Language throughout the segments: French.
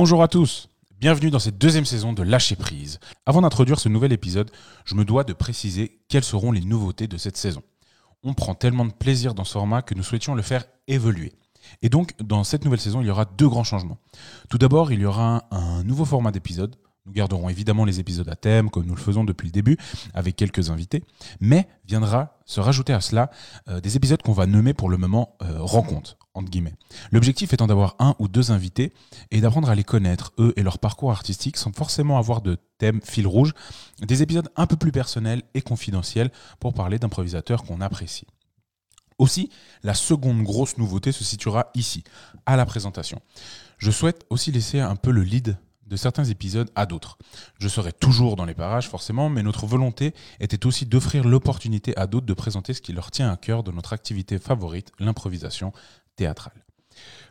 Bonjour à tous, bienvenue dans cette deuxième saison de Lâcher prise. Avant d'introduire ce nouvel épisode, je me dois de préciser quelles seront les nouveautés de cette saison. On prend tellement de plaisir dans ce format que nous souhaitions le faire évoluer. Et donc, dans cette nouvelle saison, il y aura deux grands changements. Tout d'abord, il y aura un nouveau format d'épisode. Nous garderons évidemment les épisodes à thème, comme nous le faisons depuis le début, avec quelques invités, mais viendra se rajouter à cela euh, des épisodes qu'on va nommer pour le moment euh, rencontres, entre guillemets. L'objectif étant d'avoir un ou deux invités et d'apprendre à les connaître, eux et leur parcours artistique, sans forcément avoir de thème fil rouge, des épisodes un peu plus personnels et confidentiels pour parler d'improvisateurs qu'on apprécie. Aussi, la seconde grosse nouveauté se situera ici, à la présentation. Je souhaite aussi laisser un peu le lead de certains épisodes à d'autres. Je serai toujours dans les parages forcément, mais notre volonté était aussi d'offrir l'opportunité à d'autres de présenter ce qui leur tient à cœur de notre activité favorite, l'improvisation théâtrale.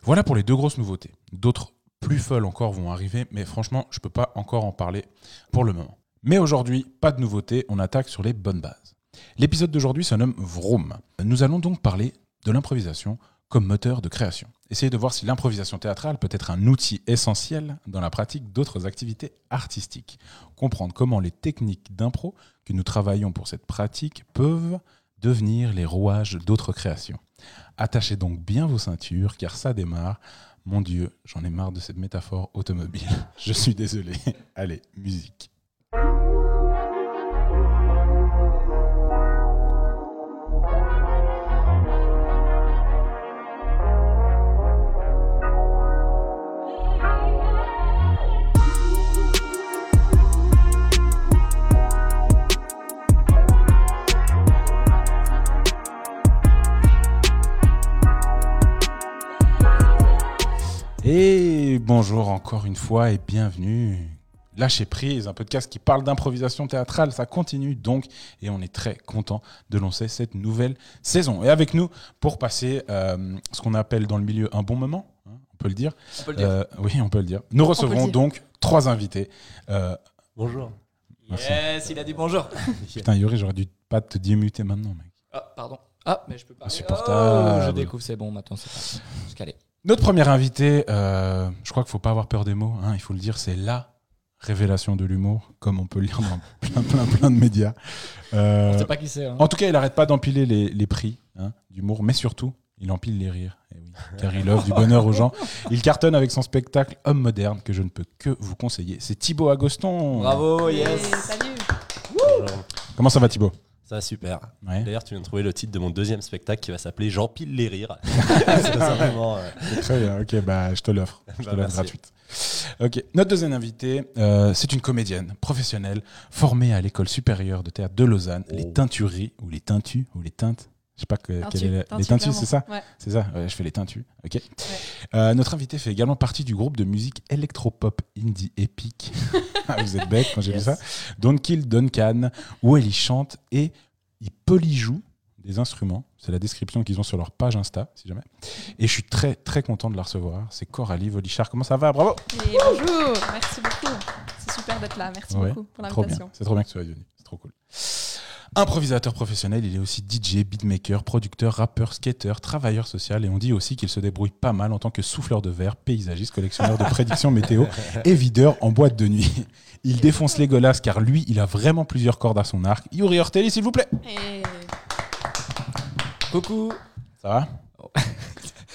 Voilà pour les deux grosses nouveautés. D'autres plus folles encore vont arriver, mais franchement, je ne peux pas encore en parler pour le moment. Mais aujourd'hui, pas de nouveautés, on attaque sur les bonnes bases. L'épisode d'aujourd'hui se nomme Vroom. Nous allons donc parler de l'improvisation comme moteur de création. Essayez de voir si l'improvisation théâtrale peut être un outil essentiel dans la pratique d'autres activités artistiques. Comprendre comment les techniques d'impro que nous travaillons pour cette pratique peuvent devenir les rouages d'autres créations. Attachez donc bien vos ceintures car ça démarre. Mon Dieu, j'en ai marre de cette métaphore automobile. Je suis désolé. Allez, musique. Bonjour encore une fois et bienvenue. Lâcher prise, un podcast qui parle d'improvisation théâtrale, ça continue donc et on est très content de lancer cette nouvelle saison. Et avec nous pour passer euh, ce qu'on appelle dans le milieu un bon moment, hein, on peut le dire. On peut le dire. Euh, oui, on peut le dire. Nous recevrons dire. donc trois invités. Euh, Bonjour. merci. Yes, il a dit bonjour. putain, Yuri, j'aurais dû pas te démuter maintenant, mec. Ah, pardon. Ah, mais je peux pas. Insupportable. Oh, je découvre, c'est bon, maintenant c'est pas. Je suis calé. Notre premier invité, euh, je crois qu'il faut pas avoir peur des mots, hein, il faut le dire, c'est la révélation de l'humour, comme on peut le lire dans plein, plein, plein de médias. Euh, On sait pas qui c'est. Hein. en tout cas, il arrête pas d'empiler les, les prix hein, d'humour, mais surtout, il empile les rires. Eh oui, car il offre du bonheur aux gens. Il cartonne avec son spectacle Homme moderne, que je ne peux que vous conseiller. C'est Thibaut Agoston. Bravo, Hey, yes. salut. Comment ça va, Thibaut? Ça va super. Ouais. D'ailleurs, tu viens de trouver le titre de mon deuxième spectacle qui va s'appeler J'empile les rires. C'est tout simplement, euh, Très bien, ok, bah, je te l'offre. Je te Bah, l'offre gratuite. Ok, notre deuxième invité, euh, c'est une comédienne professionnelle formée à l'école supérieure de théâtre de Lausanne, les Oh. Teinturies, ou les Teintus, ou les Teintes. Je sais pas que, Teintu, quelle est la- teintu, les Teintus, c'est ça. Ouais. C'est ça, ouais, je fais les Teintus. Ok. Euh, notre invité fait également partie du groupe de musique électropop indie épique. Ah, Vous êtes bête quand j'ai Yes. vu ça. Don't Kill Duncan, où elle y chante et il polyjoue des instruments. C'est la description qu'ils ont sur leur page Insta, si jamais. Et je suis très très content de la recevoir. C'est Coralie Volichard. Comment ça va? Bravo Et bonjour, merci beaucoup. C'est super d'être là, merci Ouais, beaucoup pour Trop bien. l'invitation. C'est trop bien que tu sois venu. C'est trop cool. Improvisateur professionnel, il est aussi DJ, beatmaker, producteur, rappeur, skater, travailleur social et on dit aussi qu'il se débrouille pas mal en tant que souffleur de verre, paysagiste, collectionneur de prédictions météo et videur en boîte de nuit. Il défonce les golasses car lui, il a vraiment plusieurs cordes à son arc. Yuri Ortelli, s'il vous plaît. Et Coucou. Ça va?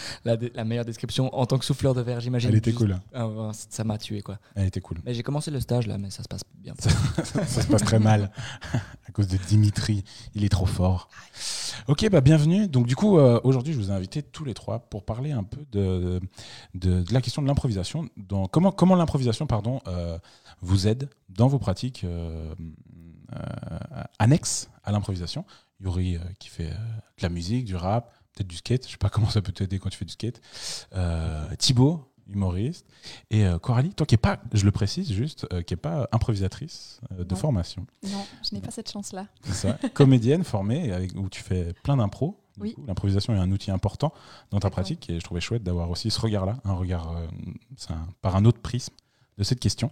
La, meilleure description en tant que souffleur de verre, j'imagine. Elle était Juste- cool. Ah, ça m'a tué, quoi. Elle était cool. Mais j'ai commencé le stage là, mais ça se passe bien. Ça se passe très mal à cause de Dimitri. Il est trop fort. Ok, bah bienvenue. Donc du coup, euh, aujourd'hui, je vous ai invités tous les trois pour parler un peu de, de, de la question de l'improvisation. Comment comment l'improvisation, pardon, euh, vous aide dans vos pratiques euh, annexes à l'improvisation? Yuri qui fait de la musique, du rap, peut-être du skate. Je sais pas comment ça peut t'aider quand tu fais du skate. Euh, Thibaut, humoriste. Et euh, Coralie, toi qui n'es pas, je le précise juste, euh, qui n'est pas improvisatrice euh, de Non. formation. non, je n'ai pas cette chance-là. C'est ça. Comédienne formée, avec, où tu fais plein d'impro. Oui. L'improvisation est un outil important dans ta pratique et je trouvais chouette d'avoir aussi ce regard-là, un regard un- par un autre prisme de cette question.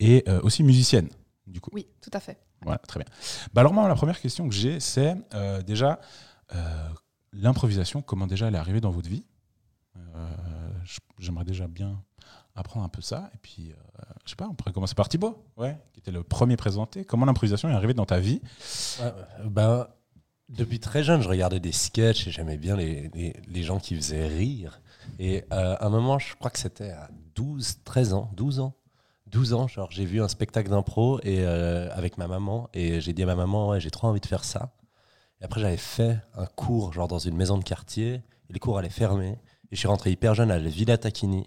Et aussi musicienne, du coup. Oui, tout à fait. Voilà, très bien. Bah alors moi, la première question que j'ai, c'est déjà l'improvisation, comment déjà elle est arrivée dans votre vie Euh, J'aimerais déjà bien apprendre un peu ça. Et puis, euh, je sais pas, on pourrait commencer par Thibaut, ouais, qui était le premier présenté. Comment l'improvisation est arrivée dans ta vie? Euh, ben, depuis très jeune, je regardais des sketchs et j'aimais bien les, les, les gens qui faisaient rire. Et euh, à un moment, je crois que c'était à 12, 13 ans, 12 ans. 12 ans, genre j'ai vu un spectacle d'impro et avec ma maman et j'ai dit à ma maman ouais, j'ai trop envie de faire ça. Après j'avais fait un cours genre dans une maison de quartier et les cours allaient fermer et je suis rentré hyper jeune à la Villa Tacchini.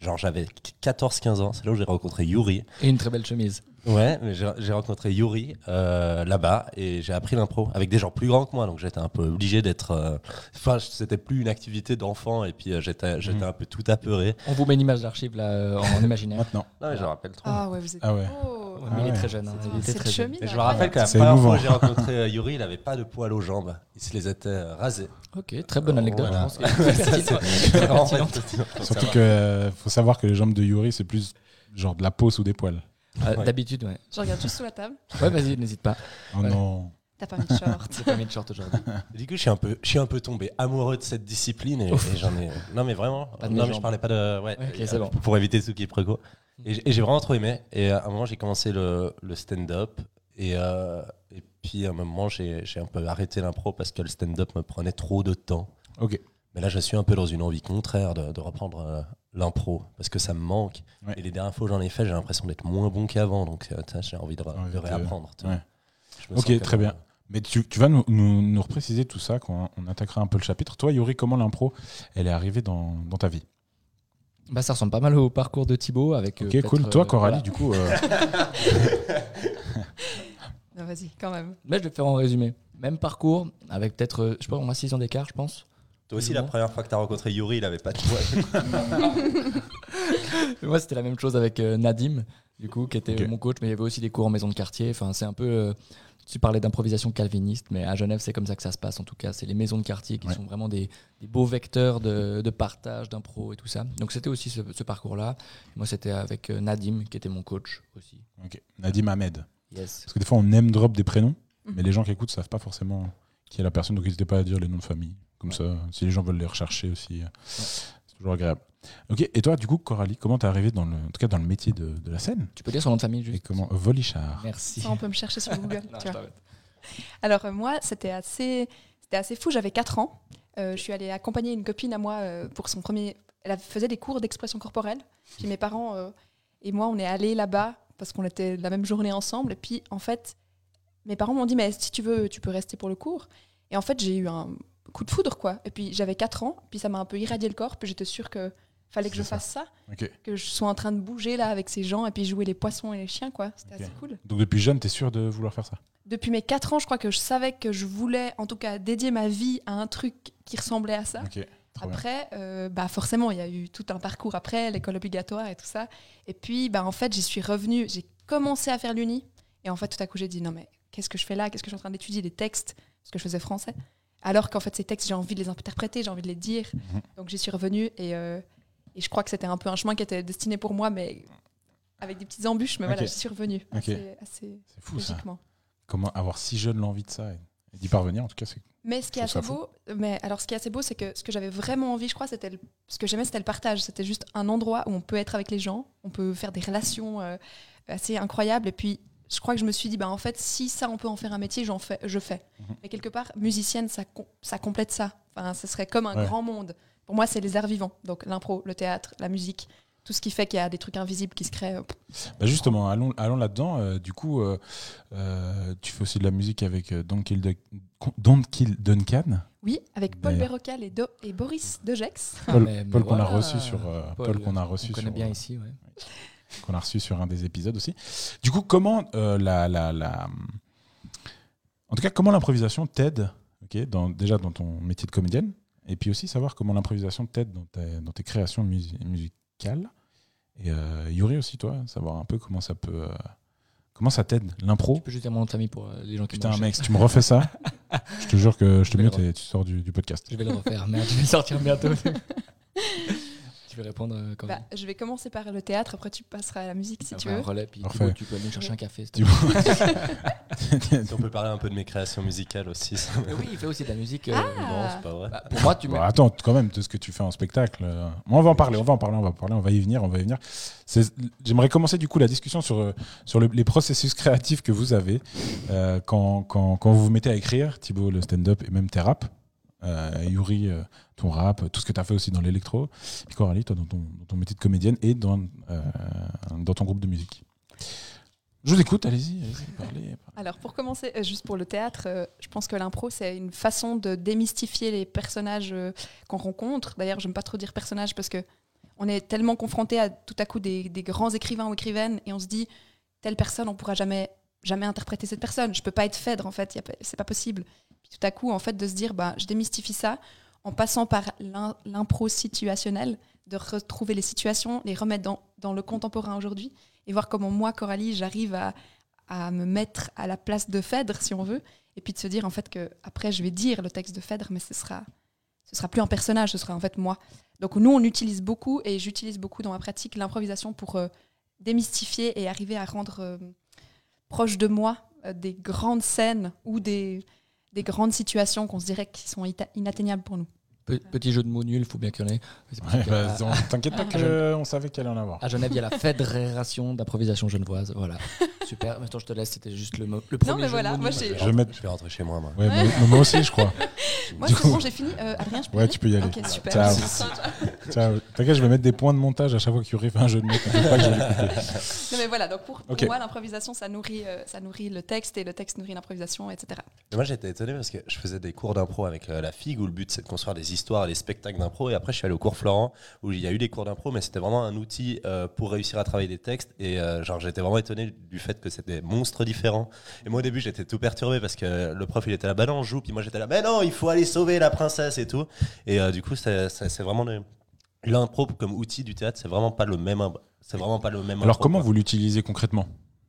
Genre j'avais 14-15 ans, c'est là où j'ai rencontré Yuri. Et une très belle chemise. Ouais, mais j'ai rencontré Yuri euh, là-bas et j'ai appris l'impro avec des gens plus grands que moi, donc j'étais un peu obligé d'être. euh, Enfin, c'était plus une activité d'enfant et puis euh, j'étais j'étais Mhm. un peu tout apeuré. On vous met une image d'archive là euh, en imaginaire. maintenant Non, mais je me rappelle trop. Ah ouais, vous êtes. Ah ouais. Oh, Ouais, mais il est très jeune. hein, C'est- il était très jeune. chemise, Et je me rappelle que la première fois que j'ai rencontré Yuri, il avait pas de poils aux jambes. Il se les était rasés. Ok, très bonne anecdote. Voilà. Je pense Surtout que euh, faut savoir que les jambes de Yuri, c'est plus genre de la peau sous des poils. Ouais. D'habitude, ouais. Je regarde juste sous la table. Ouais, vas-y, n'hésite pas. Oh Ouais. non. T'as pas mis de short. J'ai pas mis de short aujourd'hui. Du coup, je suis un peu, je suis un peu tombé amoureux de cette discipline et, et j'en ai. Non, mais vraiment. Pas de non, mais je parlais pas de. Ouais. Ok, euh, c'est bon. Pour éviter ce qui est préco. Et j'ai vraiment trop aimé. Et à un moment, j'ai commencé le, le stand-up. Et, euh, et puis à un moment, j'ai j'ai un peu arrêté l'impro parce que le stand-up me prenait trop de temps. Ok. Mais là, je suis un peu dans une envie contraire de, de reprendre euh, l'impro parce que ça me manque. Ouais. Et les dernières fois où j'en ai fait, j'ai l'impression d'être moins bon qu'avant. Donc, euh, j'ai envie de, envie de de- réapprendre. Ouais. Ok, très bien. Mais tu, tu vas nous, nous, nous repréciser tout ça quand on attaquera un peu le chapitre. Toi, Yuri, comment l'impro, elle est arrivée dans, dans ta vie? Bah, ça ressemble pas mal au parcours de Thibaut avec. euh, Ok, cool. Toi, Coralie, voilà. du coup, euh, Non, Vas-y, quand même. Mais je vais faire en résumé. Même parcours, avec peut-être, je sais pas, on a 6 ans d'écart, je pense. Toi aussi, la première fois que tu as rencontré Yuri, il avait pas de poils. Moi, c'était la même chose avec euh, Nadim, du coup, qui était euh, mon coach, mais il y avait aussi des cours en maison de quartier. Enfin, c'est un peu. euh, tu parlais d'improvisation calviniste, mais à Genève, c'est comme ça que ça se passe. En tout cas, c'est les maisons de quartier qui Ouais. sont vraiment des, des beaux vecteurs de, de partage, d'impro et tout ça. Donc, c'était aussi ce, ce parcours-là. Moi, c'était avec euh, Nadim, qui était mon coach aussi. ok. Nadim Ahmed. Yes. Parce que des fois, on name drop des prénoms, Mhm. mais les gens qui écoutent savent pas forcément qui est la personne, donc n'hésitez pas à dire les noms de famille. Comme ça, si les gens veulent les rechercher aussi, euh, c'est toujours agréable. Ok, et toi, du coup, Coralie, comment t'es arrivée dans le, en tout cas dans le métier de, de la scène? Tu peux dire son nom de famille Et juste comment Volichard. Merci. Ça, on peut me chercher sur Google. Non, tu je vois. t'arrête. Alors euh, moi, c'était assez, c'était assez fou. J'avais 4 ans. Euh, je suis allée accompagner une copine à moi euh, pour son premier. Elle faisait des cours d'expression corporelle. Puis mes parents euh, et moi, on est allés là-bas parce qu'on était la même journée ensemble. Et puis en fait, mes parents m'ont dit mais si tu veux, tu peux rester pour le cours. Et en fait, j'ai eu un coup de foudre quoi. Et puis j'avais 4 ans. Puis ça m'a un peu irradié le corps. Puis j'étais sûre que fallait que je ça. fasse ça, que je sois en train de bouger là avec ces gens et puis jouer les poissons et les chiens quoi. C'était assez cool. Donc depuis jeune, t'es sûr de vouloir faire ça? Depuis mes 4 ans, je crois que je savais que je voulais, en tout cas, dédier ma vie à un truc qui ressemblait à ça. Après, euh, bah forcément, il y a eu tout un parcours après, l'école obligatoire et tout ça. Et puis, bah, en fait, j'y suis revenue, j'ai commencé à faire l'uni. Et en fait, tout à coup, j'ai dit, non, mais qu'est-ce que je fais là? Qu'est-ce que je suis en train d'étudier? Des textes Parce que je faisais français. Alors qu'en fait, ces textes, j'ai envie de les interpréter, j'ai envie de les dire. Mhm. Donc, j'y suis revenue et, euh, et je crois que c'était un peu un chemin qui était destiné pour moi, mais avec des petites embûches. Mais voilà, j'y suis revenue Ok. assez, assez C'est fou ça. Comment avoir si jeune l'envie de ça et, et d'y parvenir, en tout cas, c'est. Mais ce qui est assez beau, mais alors ce qui est assez beau, c'est que ce que j'avais vraiment envie, je crois, c'était le- ce que j'aimais, c'était le partage. C'était juste un endroit où on peut être avec les gens, on peut faire des relations euh, assez incroyables. Et puis, je crois que je me suis dit, bah en fait, si ça, on peut en faire un métier, j'en fais, je fais. Mhm. Mais quelque part, musicienne, ça, com- ça complète ça. Enfin, ce serait comme un Ouais. grand monde. Pour moi, c'est les arts vivants. Donc l'impro, le théâtre, la musique, tout ce qui fait qu'il y a des trucs invisibles qui se créent. euh, Bah justement, allons, allons là-dedans. Euh, du coup, euh, euh, tu fais aussi de la musique avec Don't Kill, Dun- Don't Kill Duncan. Oui, avec Paul. Bérocal et, Boris Degex. Paul, qu'on a reçu sur euh, Paul, Paul, qu'on a On reçu connaît sur bien ici, ouais. Qu'on a reçu sur un des épisodes aussi. Du coup, comment euh, la, la, la- en tout cas, comment l'improvisation t'aide, ok, dans, déjà dans ton métier de comédienne, et puis aussi savoir comment l'improvisation t'aide dans, tes- dans tes créations musi- musicales. Et euh, Yuri aussi, toi, savoir un peu comment ça peut, euh, comment ça t'aide l'impro. Je peux juste dire mon famille pour euh, les gens qui Putain, me mec, si tu me refais ça, je te jure que je te mute et tu sors du, du podcast. Je vais le refaire. Merde, je vais sortir bientôt. tu veux répondre euh, quand Bah, je vais commencer par le théâtre, après tu passeras à la musique si tu veux. un relais, puis. Thibaut, tu peux aller chercher un café. Si on peut parler un peu de mes créations musicales aussi. ça- oui, il fait aussi de la musique. euh, Ah. Non, c'est pas vrai. bah, pour moi, tu mets. Bon, attends, quand même, de ce que tu fais en spectacle. euh, On va en parler, on va en parler, on va en parler, on va y venir, on va y venir. C'est- J'aimerais commencer du coup la discussion sur, euh, sur le- les processus créatifs que vous avez euh, quand, quand, quand vous vous mettez à écrire, Thibaut, le stand-up et même tes raps. Euh, Yuri, euh, ton rap, tout ce que tu as fait aussi dans l'électro. Puis Coralie, toi, dans ton, métier de comédienne et dans, euh, dans ton groupe de musique. Je vous écoute, allez-y, allez-y, parlez. parlez. Alors pour commencer, juste pour le théâtre, je pense que l'impro c'est une façon de démystifier les personnages qu'on rencontre. D'ailleurs, j'aime pas trop dire personnages parce que on est tellement confronté à tout à coup des, grands écrivains ou écrivaines et on se dit telle personne, on pourra jamais jamais interpréter cette personne. Je peux pas être Phèdre en fait, c'est pas possible. Tout à coup, en fait, de se dire bah je démystifie ça en passant par l'im- l'impro situationnel, de retrouver les situations, les remettre dans, dans le contemporain aujourd'hui et voir comment moi, Coralie, j'arrive à, à me mettre à la place de Phèdre, si on veut, et puis de se dire en fait que après je vais dire le texte de Phèdre, mais ce sera, ce sera plus un personnage, ce sera en fait moi. Donc nous, on utilise beaucoup, et j'utilise beaucoup dans ma pratique l'improvisation pour euh, démystifier et arriver à rendre euh, proche de moi euh, des grandes scènes ou des, des grandes situations qu'on se dirait qui sont inatteignables pour nous. Pe- Petit jeu de mots nul, il faut bien qu'il y en ait. Ouais, que- bah, on- T'inquiète pas qu'on savait qu'il allait en avoir. À Genève, il y a la Fédération d'improvisation genevoise. Voilà. Super. Maintenant, je te laisse. C'était juste le, mo- le premier mais jeu voilà, de mots moi, nul. j'ai- Je vais, Je vais rentrer, mettre- je vais rentrer chez moi, moi. Ouais, moi, moi aussi, je crois. Moi, c'est coup- bon, j'ai fini. Euh, Adrien, je peux y Ouais, aller tu peux y aller. Ok, super. Ciao. Merci. Ciao. T'inquiète, je vais mettre des points de montage à chaque fois qu'Yuri fait un jeu de mots. t'inquiète pas que je vais l'écouter. Non, mais voilà, donc pour, moi, l'improvisation, ça nourrit, euh, ça nourrit le texte et le texte nourrit l'improvisation, etc. Mais moi j'étais étonné parce que je faisais des cours d'impro avec euh, la figue où le but c'est de construire des histoires et des spectacles d'impro. Et après je suis allé au cours Florent où il y a eu des cours d'impro mais c'était vraiment un outil euh, pour réussir à travailler des textes. Et euh, genre j'étais vraiment étonné du fait que c'était des monstres différents et moi au début j'étais tout perturbé parce que le prof il était là bah non on joue puis moi j'étais là mais non il faut aller sauver la princesse et tout et euh, du coup c'est vraiment l'impro comme outil du théâtre c'est vraiment pas le même c'est vraiment pas le même Alors, impro, comment quoi. vous l'utilisez concrètement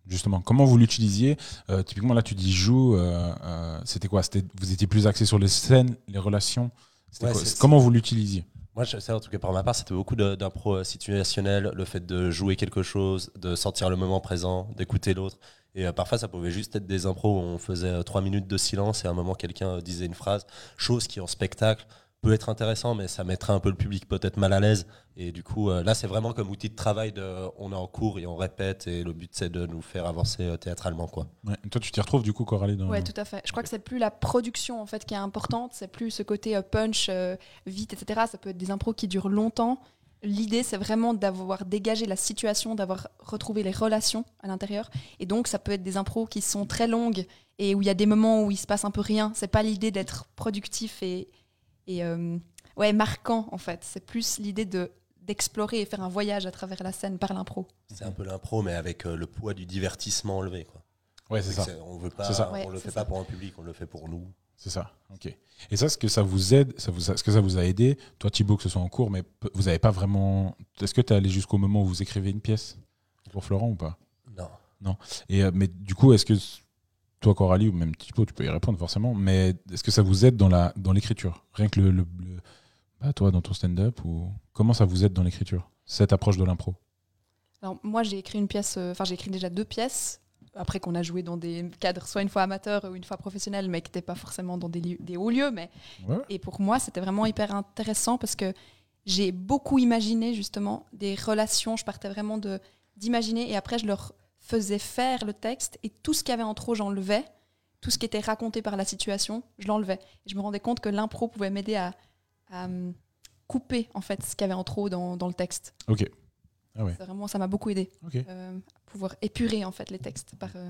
Justement, comment vous l'utilisiez? Euh, Typiquement, là, tu dis joue. euh, euh, C'était quoi? C'était Vous étiez plus axé sur les scènes, les relations Ouais, quoi c'est- Comment vous l'utilisiez Moi, je sais, en tout cas, pour ma part, c'était beaucoup d'impro euh, situationnel, le fait de jouer quelque chose, de sentir le moment présent, d'écouter l'autre. Et euh, parfois, ça pouvait juste être des impros où on faisait euh, trois minutes de silence et à un moment, quelqu'un disait une phrase, chose qui en spectacle peut être intéressant, mais ça mettrait un peu le public peut-être mal à l'aise. Et du coup, euh, là, c'est vraiment comme outil de travail. De, on est en cours et on répète, et le but, c'est de nous faire avancer euh, théâtralement. Quoi. Ouais. Toi, tu t'y retrouves du coup, Coralie dans... Ouais, tout à fait. Je crois que c'est plus la production en fait qui est importante, c'est plus ce côté euh, punch, euh, vite, etc. Ça peut être des impros qui durent longtemps. L'idée, c'est vraiment d'avoir dégagé la situation, d'avoir retrouvé les relations à l'intérieur. Et donc, ça peut être des impros qui sont très longues et où il y a des moments où il se passe un peu rien. C'est pas l'idée d'être productif et, et euh, ouais, marquant en fait. C'est plus l'idée de d'explorer et faire un voyage à travers la scène par l'impro. C'est un peu l'impro, mais avec euh, le poids du divertissement enlevé. Quoi. Ouais, c'est ça. On veut pas. Ouais, le fait ça. pas pour un public, on le fait pour nous. C'est ça. Ok. Et ça, est-ce que ça vous aide ça vous a- Est-ce que ça vous a aidé Toi, Thibaut, que ce soit en cours, mais vous n'avez pas vraiment. Est-ce que tu es allé jusqu'au moment où vous écrivez une pièce pour Florent ou pas? Non. Et, euh, mais du coup, est-ce que toi, Coralie, ou même Thibaut, tu peux y répondre forcément, mais est-ce que ça vous aide dans la dans l'écriture? Rien que le, le- le- bah, toi, dans ton stand-up ou comment ça vous aide dans l'écriture cette approche de l'impro? Alors moi j'ai écrit une pièce, euh, enfin j'ai écrit déjà deux pièces, après qu'on a joué dans des cadres soit une fois amateurs ou une fois professionnels, mais qui n'étaient pas forcément dans des, hauts lieux. Mais... Ouais. Et pour moi c'était vraiment hyper intéressant parce que j'ai beaucoup imaginé justement des relations, je partais vraiment de d'imaginer et après je leur faisais faire le texte et tout ce qu'il y avait en trop j'enlevais, tout ce qui était raconté par la situation, je l'enlevais. Je me rendais compte que l'impro pouvait m'aider à, à, hum, couper en fait ce qu'il y avait en trop dans, dans le texte. Ok. Ah ouais. Vraiment, ça m'a beaucoup aidé Ok. euh, à pouvoir épurer en fait les textes par, euh,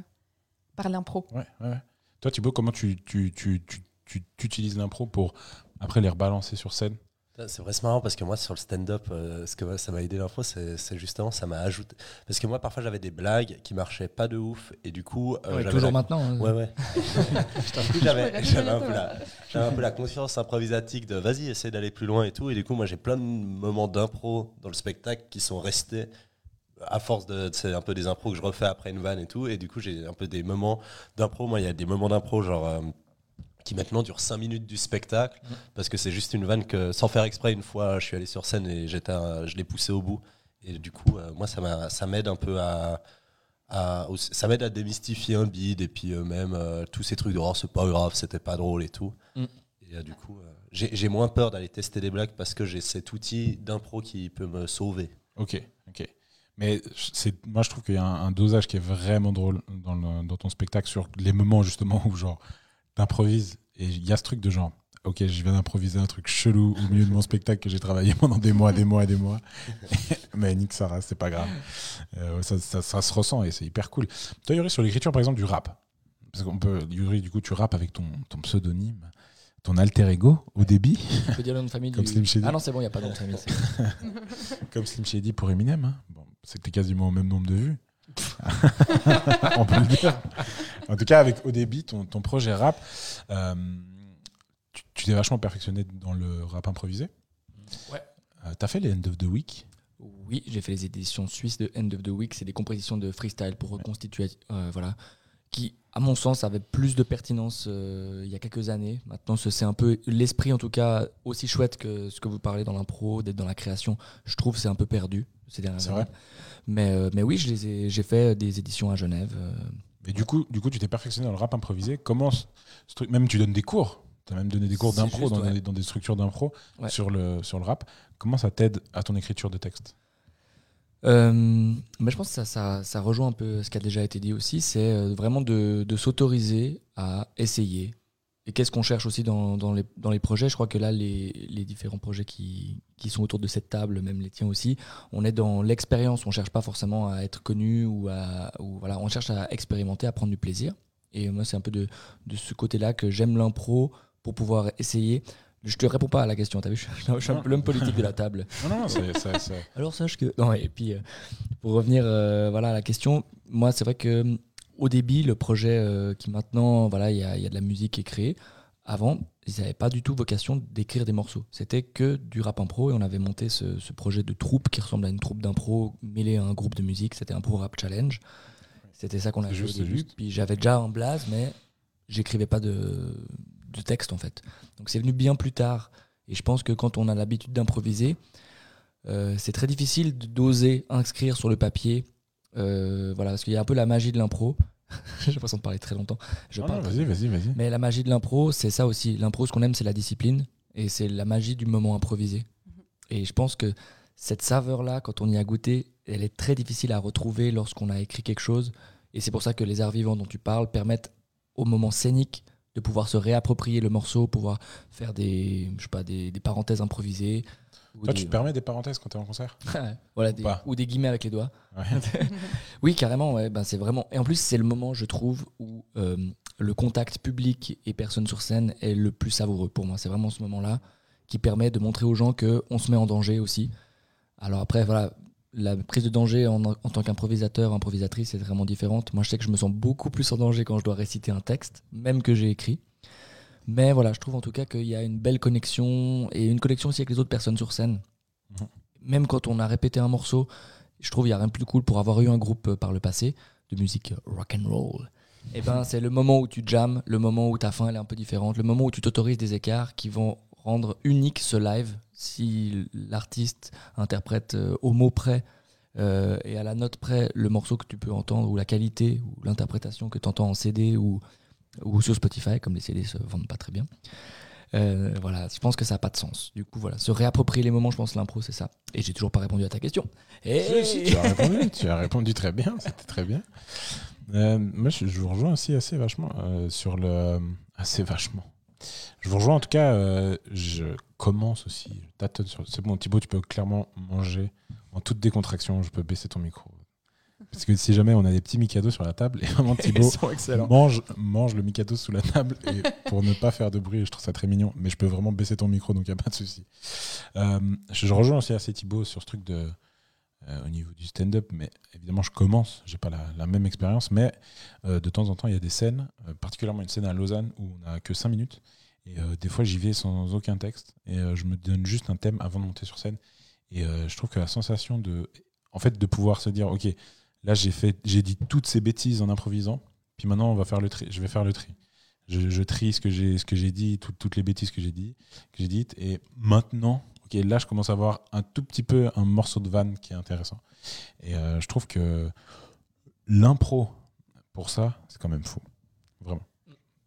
par l'impro. Ouais, ouais. Toi, Thibaut, comment tu, tu, tu- tu utilises l'impro pour après les rebalancer sur scène? C'est vrai, c'est marrant parce que moi, sur le stand-up, euh, ce que ça m'a aidé l'info, c'est c'est justement, ça m'a ajouté. Parce que moi, parfois, j'avais des blagues qui marchaient pas de ouf et du coup. euh, Ouais, j'avais toujours la- maintenant. hein. Ouais, ouais. Du coup, j'avais j'avais un, peu la- j'avais un peu la conscience improvisatique de vas-y, essaie d'aller plus loin et tout. Et du coup, moi, j'ai plein de moments d'impro dans le spectacle qui sont restés à force de. C'est un peu des impros que je refais après une vanne et tout. Et du coup, j'ai un peu des moments d'impro. Moi, il y a des moments d'impro, genre. euh, qui maintenant dure 5 minutes du spectacle, parce que c'est juste une vanne que, sans faire exprès, une fois, je suis allé sur scène et j'étais je l'ai poussé au bout. Et du coup, euh, moi, ça m'a- ça m'aide un peu à. ça m'aide à démystifier un bide et puis euh, même euh, tous ces trucs de oh, c'est pas grave, c'était pas drôle et tout. Mm. Et du coup, j'ai moins peur d'aller tester des blagues parce que j'ai cet outil d'impro qui peut me sauver. Ok, ok. Mais c'est, moi, je trouve qu'il y a un, un dosage qui est vraiment drôle dans, le- dans ton spectacle sur les moments justement où genre t'improvises et il y a ce truc de genre, ok, je viens d'improviser un truc chelou au milieu de mon spectacle que j'ai travaillé pendant des mois, des mois, des mois. Mais nique ça, reste, c'est pas grave. Euh, ça, ça- ça se ressent et c'est hyper cool. Toi, Yuri, sur l'écriture par exemple du rap, parce qu'on peut, Yuri, du coup, tu rappes avec ton, ton pseudonyme, ton alter ego au débit, Tu peux dire le nom de famille Comme du- Slim Shady. Ah non, c'est bon, il n'y a pas de nom de famille. c'est- comme Slim Shady pour Eminem. hein. Bon, c'était quasiment au même nombre de vues. On peut le dire. En tout cas, avec ODB, ton, ton projet rap, euh, tu tu t'es vachement perfectionné dans le rap improvisé. Ouais. Euh, T'as fait les End of the Week? Oui, j'ai fait les éditions suisses de End of the Week. C'est des compositions de freestyle pour reconstituer, euh, voilà, qui, à mon sens, avaient plus de pertinence euh, il y a quelques années. Maintenant, ce- c'est un peu l'esprit, en tout cas, aussi chouette que ce que vous parlez dans l'impro, d'être dans la création. Je trouve c'est un peu perdu ces dernières années. vrai Mais, euh, mais oui, j'ai fait des éditions à Genève. euh, Mais du coup, du coup, tu t'es perfectionné dans le rap improvisé. Comment même tu donnes des cours. Tu as même donné des cours d'impro dans, ouais. des- dans des structures d'impro Ouais. sur, le, sur le rap. Comment ça t'aide à ton écriture de texte? Euh, mais je pense que ça, ça, ça rejoint un peu ce qui a déjà été dit aussi, c'est euh, vraiment de, de s'autoriser à essayer. Et qu'est-ce qu'on cherche aussi dans, dans, les, dans les projets? Je crois que là, les, les différents projets qui, qui sont autour de cette table, même les tiens aussi, on est dans l'expérience. On cherche pas forcément à être connu ou à. Ou voilà, on cherche à expérimenter, à prendre du plaisir. Et moi, c'est un peu de, de ce côté-là que j'aime l'impro pour pouvoir essayer. Je te réponds pas à la question, t'as vu, je, suis- je suis un peu l'homme politique de la table. Non, non, c'est- c'est- Alors sache que non et puis euh, pour revenir euh, voilà à la question, moi c'est vrai que au débit le projet euh, qui maintenant voilà il y a, y a de la musique qui est créée. Avant ils n'avaient pas du tout vocation d'écrire des morceaux. C'était que du rap impro et on avait monté ce, ce projet de troupe qui ressemble à une troupe d'impro mêlée à un groupe de musique. C'était un pro rap challenge. C'était ça qu'on avait juste, au début. juste. Puis j'avais déjà un blaze mais j'écrivais pas de, de texte en fait. Donc c'est venu bien plus tard. Et je pense que quand on a l'habitude d'improviser, euh, c'est très difficile d'oser inscrire sur le papier. euh, voilà, parce qu'il y a un peu la magie de l'impro. J'ai l'impression de parler très longtemps. Je parle vas-y, vas-y, vas-y. mais la magie de l'impro, c'est ça aussi. L'impro, ce qu'on aime, c'est la discipline. Et c'est la magie du moment improvisé. Et je pense que cette saveur-là, quand on y a goûté, elle est très difficile à retrouver lorsqu'on a écrit quelque chose. Et c'est pour ça que les arts vivants dont tu parles permettent au moment scénique de pouvoir se réapproprier le morceau, pouvoir faire des, je sais pas, des, des parenthèses improvisées. Toi, des- tu te permets des parenthèses quand t'es en concert? Voilà, Ou des- pas ou des guillemets avec les doigts. Ouais. Oui, carrément. Ouais, ben, c'est vraiment. Et en plus, c'est le moment, je trouve, où euh, le contact public et personne sur scène est le plus savoureux pour moi. C'est vraiment ce moment-là qui permet de montrer aux gens que on se met en danger aussi. Alors après, voilà, la prise de danger en, en tant qu'improvisateur, improvisatrice, est vraiment différente. Moi, je sais que je me sens beaucoup plus en danger quand je dois réciter un texte, même que j'ai écrit. Mais voilà, je trouve en tout cas qu'il y a une belle connexion et une connexion aussi avec les autres personnes sur scène. Mhm. Même quand on a répété un morceau, je trouve qu'il n'y a rien de plus cool pour avoir eu un groupe euh, par le passé de musique rock and roll. Et ben c'est le moment où tu jammes, le moment où ta fin elle est un peu différente, le moment où tu t'autorises des écarts qui vont rendre unique ce live si l'artiste interprète euh, au mot près euh, et à la note près le morceau que tu peux entendre ou la qualité ou l'interprétation que tu entends en CD ou, ou sur Spotify comme les CD se vendent pas très bien. Euh, voilà, je pense que ça n'a pas de sens. Du coup, voilà, se réapproprier les moments, je pense l'impro c'est ça. Et j'ai toujours pas répondu à ta question. Et Si, tu as répondu, tu as répondu très bien, c'était très bien. Moi, je, vous rejoins aussi assez vachement sur le. Assez vachement. Je vous rejoins en tout cas, euh, je commence aussi, je tâtonne sur. C'est bon, Thibaut, tu peux clairement manger en toute décontraction, je peux baisser ton micro. Parce que si jamais on a des petits Mikado sur la table, et vraiment Thibaut mange, mange le Mikado sous la table et pour ne pas faire de bruit, je trouve ça très mignon, mais je peux vraiment baisser ton micro, donc il n'y a pas de souci. Euh, je, je rejoins aussi assez Thibaut sur ce truc de, euh, au niveau du stand-up, mais évidemment je commence, j'ai pas la, même expérience, mais euh, de temps en temps il y a des scènes, euh, particulièrement une scène à Lausanne où on n'a que 5 minutes, et des fois j'y vais sans aucun texte, et je me donne juste un thème avant de monter sur scène, et je trouve que la sensation de, en fait, de pouvoir se dire, ok, là j'ai fait, j'ai dit toutes ces bêtises en improvisant, puis maintenant on va faire le tri, je vais faire le tri. je, trie ce que j'ai dit, tout- toutes les bêtises que j'ai dit, que j'ai dites. Et maintenant, ok, là, je commence à avoir un tout petit peu un morceau de vanne qui est intéressant. Et euh, je trouve que l'impro pour ça, c'est quand même fou, vraiment.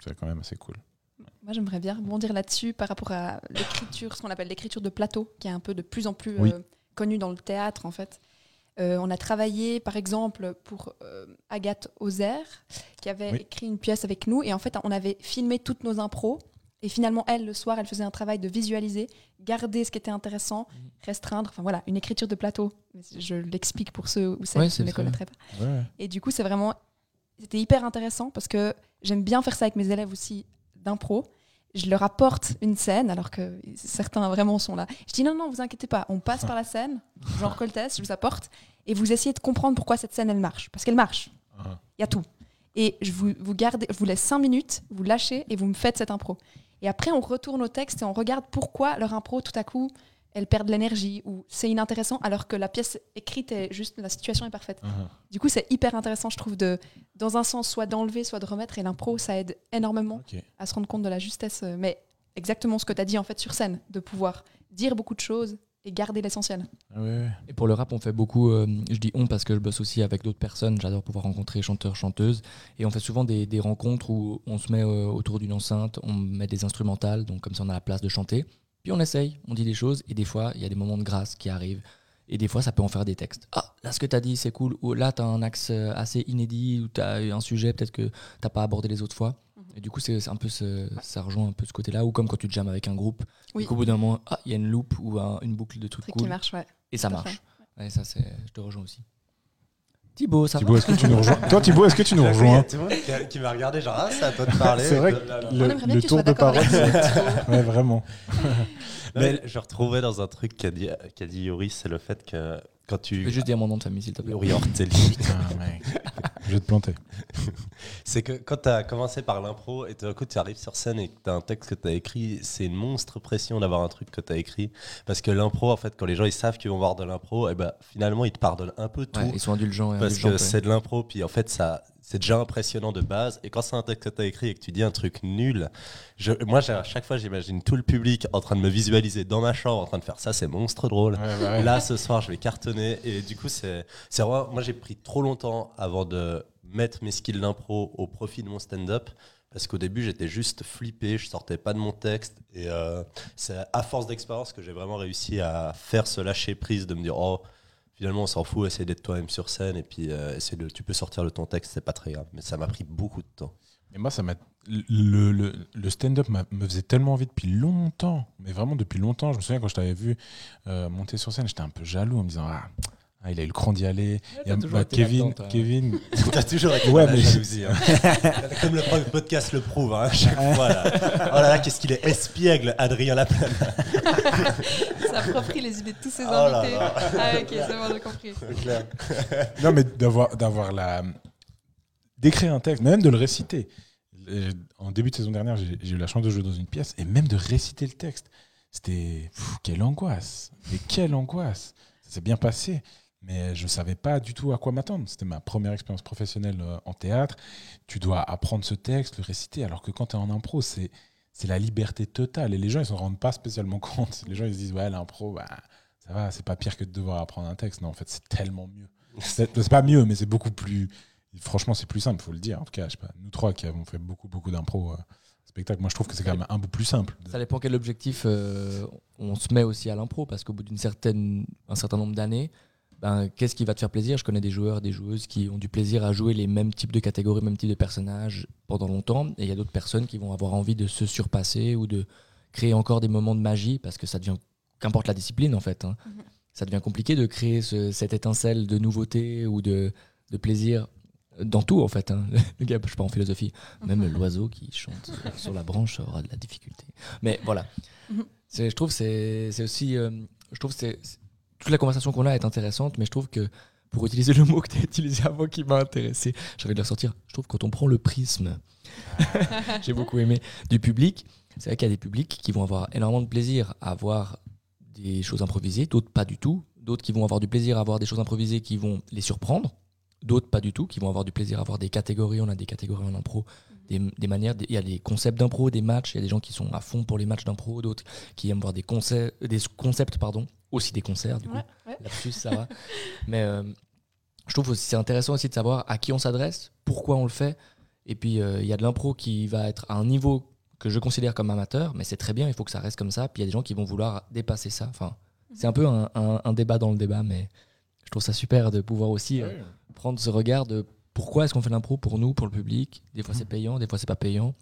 C'est quand même assez cool. Moi, j'aimerais bien rebondir là-dessus par rapport à l'écriture, ce qu'on appelle l'écriture de plateau, qui est un peu de plus en plus Oui. euh, connue dans le théâtre, en fait. Euh, on a travaillé, par exemple, pour euh, Agathe Ozer, qui avait Oui. écrit une pièce avec nous. Et en fait, on avait filmé toutes nos impros. Et finalement, elle, le soir, elle faisait un travail de visualiser, garder ce qui était intéressant, Mhm. restreindre. Enfin voilà, une écriture de plateau. Je l'explique pour ceux ou celles Ouais, qui ne connaîtraient pas. Ouais. Et du coup, c'est vraiment. C'était hyper intéressant parce que j'aime bien faire ça avec mes élèves aussi d'impro. Je leur apporte une scène alors que certains vraiment sont là. Je dis non, non, vous inquiétez pas, on passe par la scène, genre Coltès, je vous apporte, et vous essayez de comprendre pourquoi cette scène elle marche. Parce qu'elle marche, Ah. il y a tout. Et je vous, vous, gardez, je vous laisse cinq minutes, vous lâchez et vous me faites cette impro. Et après, on retourne au texte et on regarde pourquoi leur impro, tout à coup, elle perd de l'énergie ou c'est inintéressant alors que la pièce écrite est juste, la situation est parfaite. Ah. Du coup, c'est hyper intéressant, je trouve, de, dans un sens, soit d'enlever, soit de remettre. Et l'impro, ça aide énormément à se rendre compte de la justesse. euh, Mais exactement ce que tu as dit en fait sur scène, de pouvoir dire beaucoup de choses et garder l'essentiel. Ah. Et pour le rap, on fait beaucoup, euh, je dis on parce que je bosse aussi avec d'autres personnes, j'adore pouvoir rencontrer chanteurs, chanteuses, et on fait souvent des, des rencontres où on se met euh, autour d'une enceinte, on met des instrumentales, donc comme ça on a la place de chanter, puis on essaye, on dit des choses, et des fois il y a des moments de grâce qui arrivent, et des fois ça peut en faire des textes. Ah, là ce que tu as dit c'est cool, ou là tu as un axe euh, assez inédit, ou tu as un sujet peut-être que t'as pas abordé les autres fois. Et du coup, c'est c'est un peu ce- ça rejoint un peu ce côté-là, ou comme quand tu te jammes avec un groupe, Oui. et qu'au bout d'un moment, ah, il y a une loupe ou un- une boucle de trucs Truc cool, qui marche, ouais. et ça marche. Ouais, ça, c'est, je te rejoins aussi. Thibaut, ça Thibaut, est-ce que tu nous rejoins? Toi, Thibaut, est-ce que tu nous Il y a rejoins? tout le monde qui, m'a regardé, genre, ah, c'est à toi de parler. C'est vrai que le, que tour de parole, ouais, vraiment. Mais je retrouvais dans un truc qu'a dit, qu'a dit Yuri, c'est le fait que quand Je tu. vais juste dire mon nom de famille, s'il te plaît. Ortelli. Je vais te planter. C'est que quand tu as commencé par l'impro et tout d'un coup tu arrives sur scène et que tu as un texte que tu as écrit, c'est une monstre pression d'avoir un truc que tu as écrit. Parce que l'impro, en fait, quand les gens ils savent qu'ils vont voir de l'impro, et ben, finalement ils te pardonnent un peu tout. Ouais, ils sont indulgents et parce que ouais. c'est de l'impro, puis en fait ça. C'est déjà impressionnant de base. Et quand c'est un texte que tu as écrit et que tu dis un truc nul, je, moi, à chaque fois, j'imagine tout le public en train de me visualiser dans ma chambre, en train de faire ça, c'est monstre drôle. Ouais, bah ouais. Là, ce soir, je vais cartonner. Et du coup, c'est. Moi, j'ai pris trop longtemps avant de mettre mes skills d'impro au profit de mon stand-up. Parce qu'au début, j'étais juste flippé, je sortais pas de mon texte. Et euh, c'est à force d'expérience que j'ai vraiment réussi à faire ce lâcher prise, de me dire Oh, finalement, on s'en fout, essaye d'être toi-même sur scène. Et puis, euh, de, tu peux sortir de ton texte, c'est pas très grave. Mais ça m'a pris beaucoup de temps. Mais moi, ça m'a. Le, le, stand-up me faisait tellement envie depuis longtemps. Mais vraiment depuis longtemps. Je me souviens quand je t'avais vu euh, monter sur scène, j'étais un peu jaloux en me disant Ah, ah, il a eu le cran d'y aller. Il y a- toujours bah, été Kevin, toi. Kevin, T'as toujours été Ouais, dans la mais- jalousie. hein. Comme le podcast le prouve, hein, à chaque fois. Là. Oh là là, qu'est-ce qu'il est espiègle, Adrien Laplane. Ça approprie les idées de tous ces Oh là invités. là. Ah, ok, c'est bon, j'ai compris. Non, mais d'avoir, d'avoir la. d'écrire un texte, mais même de le réciter. En début de saison dernière, j'ai, j'ai eu la chance de jouer dans une pièce et même de réciter le texte. C'était. pff, quelle angoisse Mais quelle angoisse Ça s'est bien passé, mais je ne savais pas du tout à quoi m'attendre. C'était ma première expérience professionnelle euh, en théâtre. Tu dois apprendre ce texte, le réciter, alors que quand tu es en impro, c'est. C'est la liberté totale et les gens ils s'en rendent pas spécialement compte. Les gens ils se disent ouais l'impro bah, ça va c'est pas pire que de devoir apprendre un texte. Non en fait c'est tellement mieux. C'est pas mieux, mais c'est beaucoup plus. Franchement, c'est plus simple, faut le dire. En tout cas, je sais pas, nous trois qui avons fait beaucoup, beaucoup d'impro euh, spectacle, moi je trouve que c'est quand même un peu plus simple. Ça dépend quel objectif euh, on se met aussi à l'impro, parce qu'au bout d'un certain, un certain nombre d'années, ben, qu'est-ce qui va te faire plaisir? Je connais des joueurs, des joueuses qui ont du plaisir à jouer les mêmes types de catégories, mêmes types de personnages pendant longtemps, et il y a d'autres personnes qui vont avoir envie de se surpasser ou de créer encore des moments de magie, parce que ça devient, qu'importe la discipline en fait, hein, Mhm. ça devient compliqué de créer ce- cette étincelle de nouveauté ou de, de plaisir dans tout en fait. hein. Le gars, je suis pas en philosophie. Même l'oiseau qui chante sur la branche aura de la difficulté. Mais voilà. Mhm. C'est- Je trouve que c'est aussi. euh, je trouve c'est- toute la conversation qu'on a est intéressante, mais je trouve que pour utiliser le mot que tu as utilisé avant qui m'a intéressé, j'avais de le ressortir. Je trouve que quand on prend le prisme, j'ai beaucoup aimé, du public, c'est vrai qu'il y a des publics qui vont avoir énormément de plaisir à voir des choses improvisées, d'autres pas du tout, d'autres qui vont avoir du plaisir à voir des choses improvisées qui vont les surprendre, d'autres pas du tout, qui vont avoir du plaisir à avoir des catégories. On a des catégories en impro, des, des manières. Il y a des concepts d'impro, des matchs. Il y a des gens qui sont à fond pour les matchs d'impro, d'autres qui aiment voir des, concepts, des concepts, pardon, aussi des concerts. Du coup, Ouais, ouais. lapsus, ça va. Mais euh, je trouve aussi c'est intéressant aussi de savoir à qui on s'adresse, pourquoi on le fait. Et puis euh, il y a de l'impro qui va être à un niveau que je considère comme amateur, mais c'est très bien, il faut que ça reste comme ça. Puis il y a des gens qui vont vouloir dépasser ça. Enfin, c'est un peu un, un- un débat dans le débat, mais je trouve ça super de pouvoir aussi euh, prendre ce regard de pourquoi est-ce qu'on fait l'impro pour nous, pour le public? Des fois c'est payant, des fois c'est pas payant.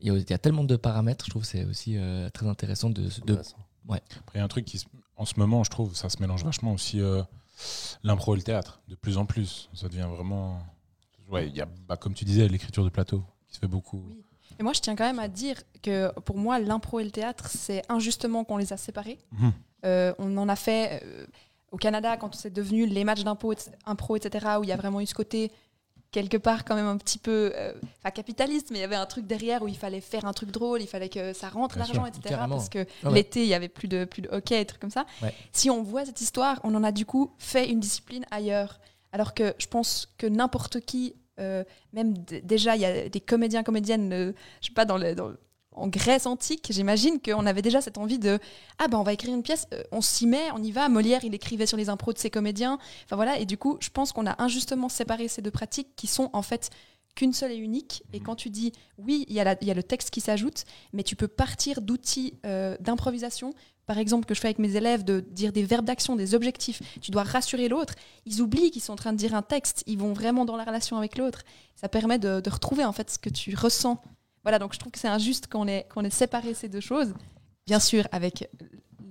Il y, a, il y a tellement de paramètres, je trouve que c'est aussi euh, très intéressant de, de Intéressant. Après, il y a un truc qui, en ce moment, je trouve, ça se mélange vachement aussi euh, l'impro et le théâtre. De plus en plus, ça devient vraiment. Ouais, il y a, bah, comme tu disais, l'écriture de plateau qui se fait beaucoup. Oui. Et moi, je tiens quand même à dire que pour moi, l'impro et le théâtre, c'est injustement qu'on les a séparés. Mhm. Euh, on en a fait euh, au Canada quand c'est devenu les matchs d'impro, impro, etc., où il y a vraiment eu ce côté quelque part quand même un petit peu, euh, enfin capitaliste, mais il y avait un truc derrière où il fallait faire un truc drôle, il fallait que ça rentre l'argent, etc. Carrément. Parce que Ah ouais. l'été, il y avait plus de, plus de hockey et trucs comme ça. Ouais. Si on voit cette histoire, on en a du coup fait une discipline ailleurs. Alors que je pense que n'importe qui, euh, même déjà, il y a des comédiens, comédiennes, euh, je sais pas, dans le, dans le- en Grèce antique, j'imagine qu'on avait déjà cette envie de ah ben on va écrire une pièce, euh, on s'y met, on y va. Molière, il écrivait sur les impros de ses comédiens. Enfin voilà, et du coup, je pense qu'on a injustement séparé ces deux pratiques qui sont en fait qu'une seule et unique. Et quand tu dis oui, il y, a la- il y a le texte qui s'ajoute, mais tu peux partir d'outils euh, d'improvisation. Par exemple, que je fais avec mes élèves, de dire des verbes d'action, des objectifs. Tu dois rassurer l'autre. Ils oublient qu'ils sont en train de dire un texte. Ils vont vraiment dans la relation avec l'autre. Ça permet de, de retrouver en fait ce que tu ressens. Voilà, donc je trouve que c'est injuste qu'on ait, qu'on ait séparé ces deux choses. Bien sûr, avec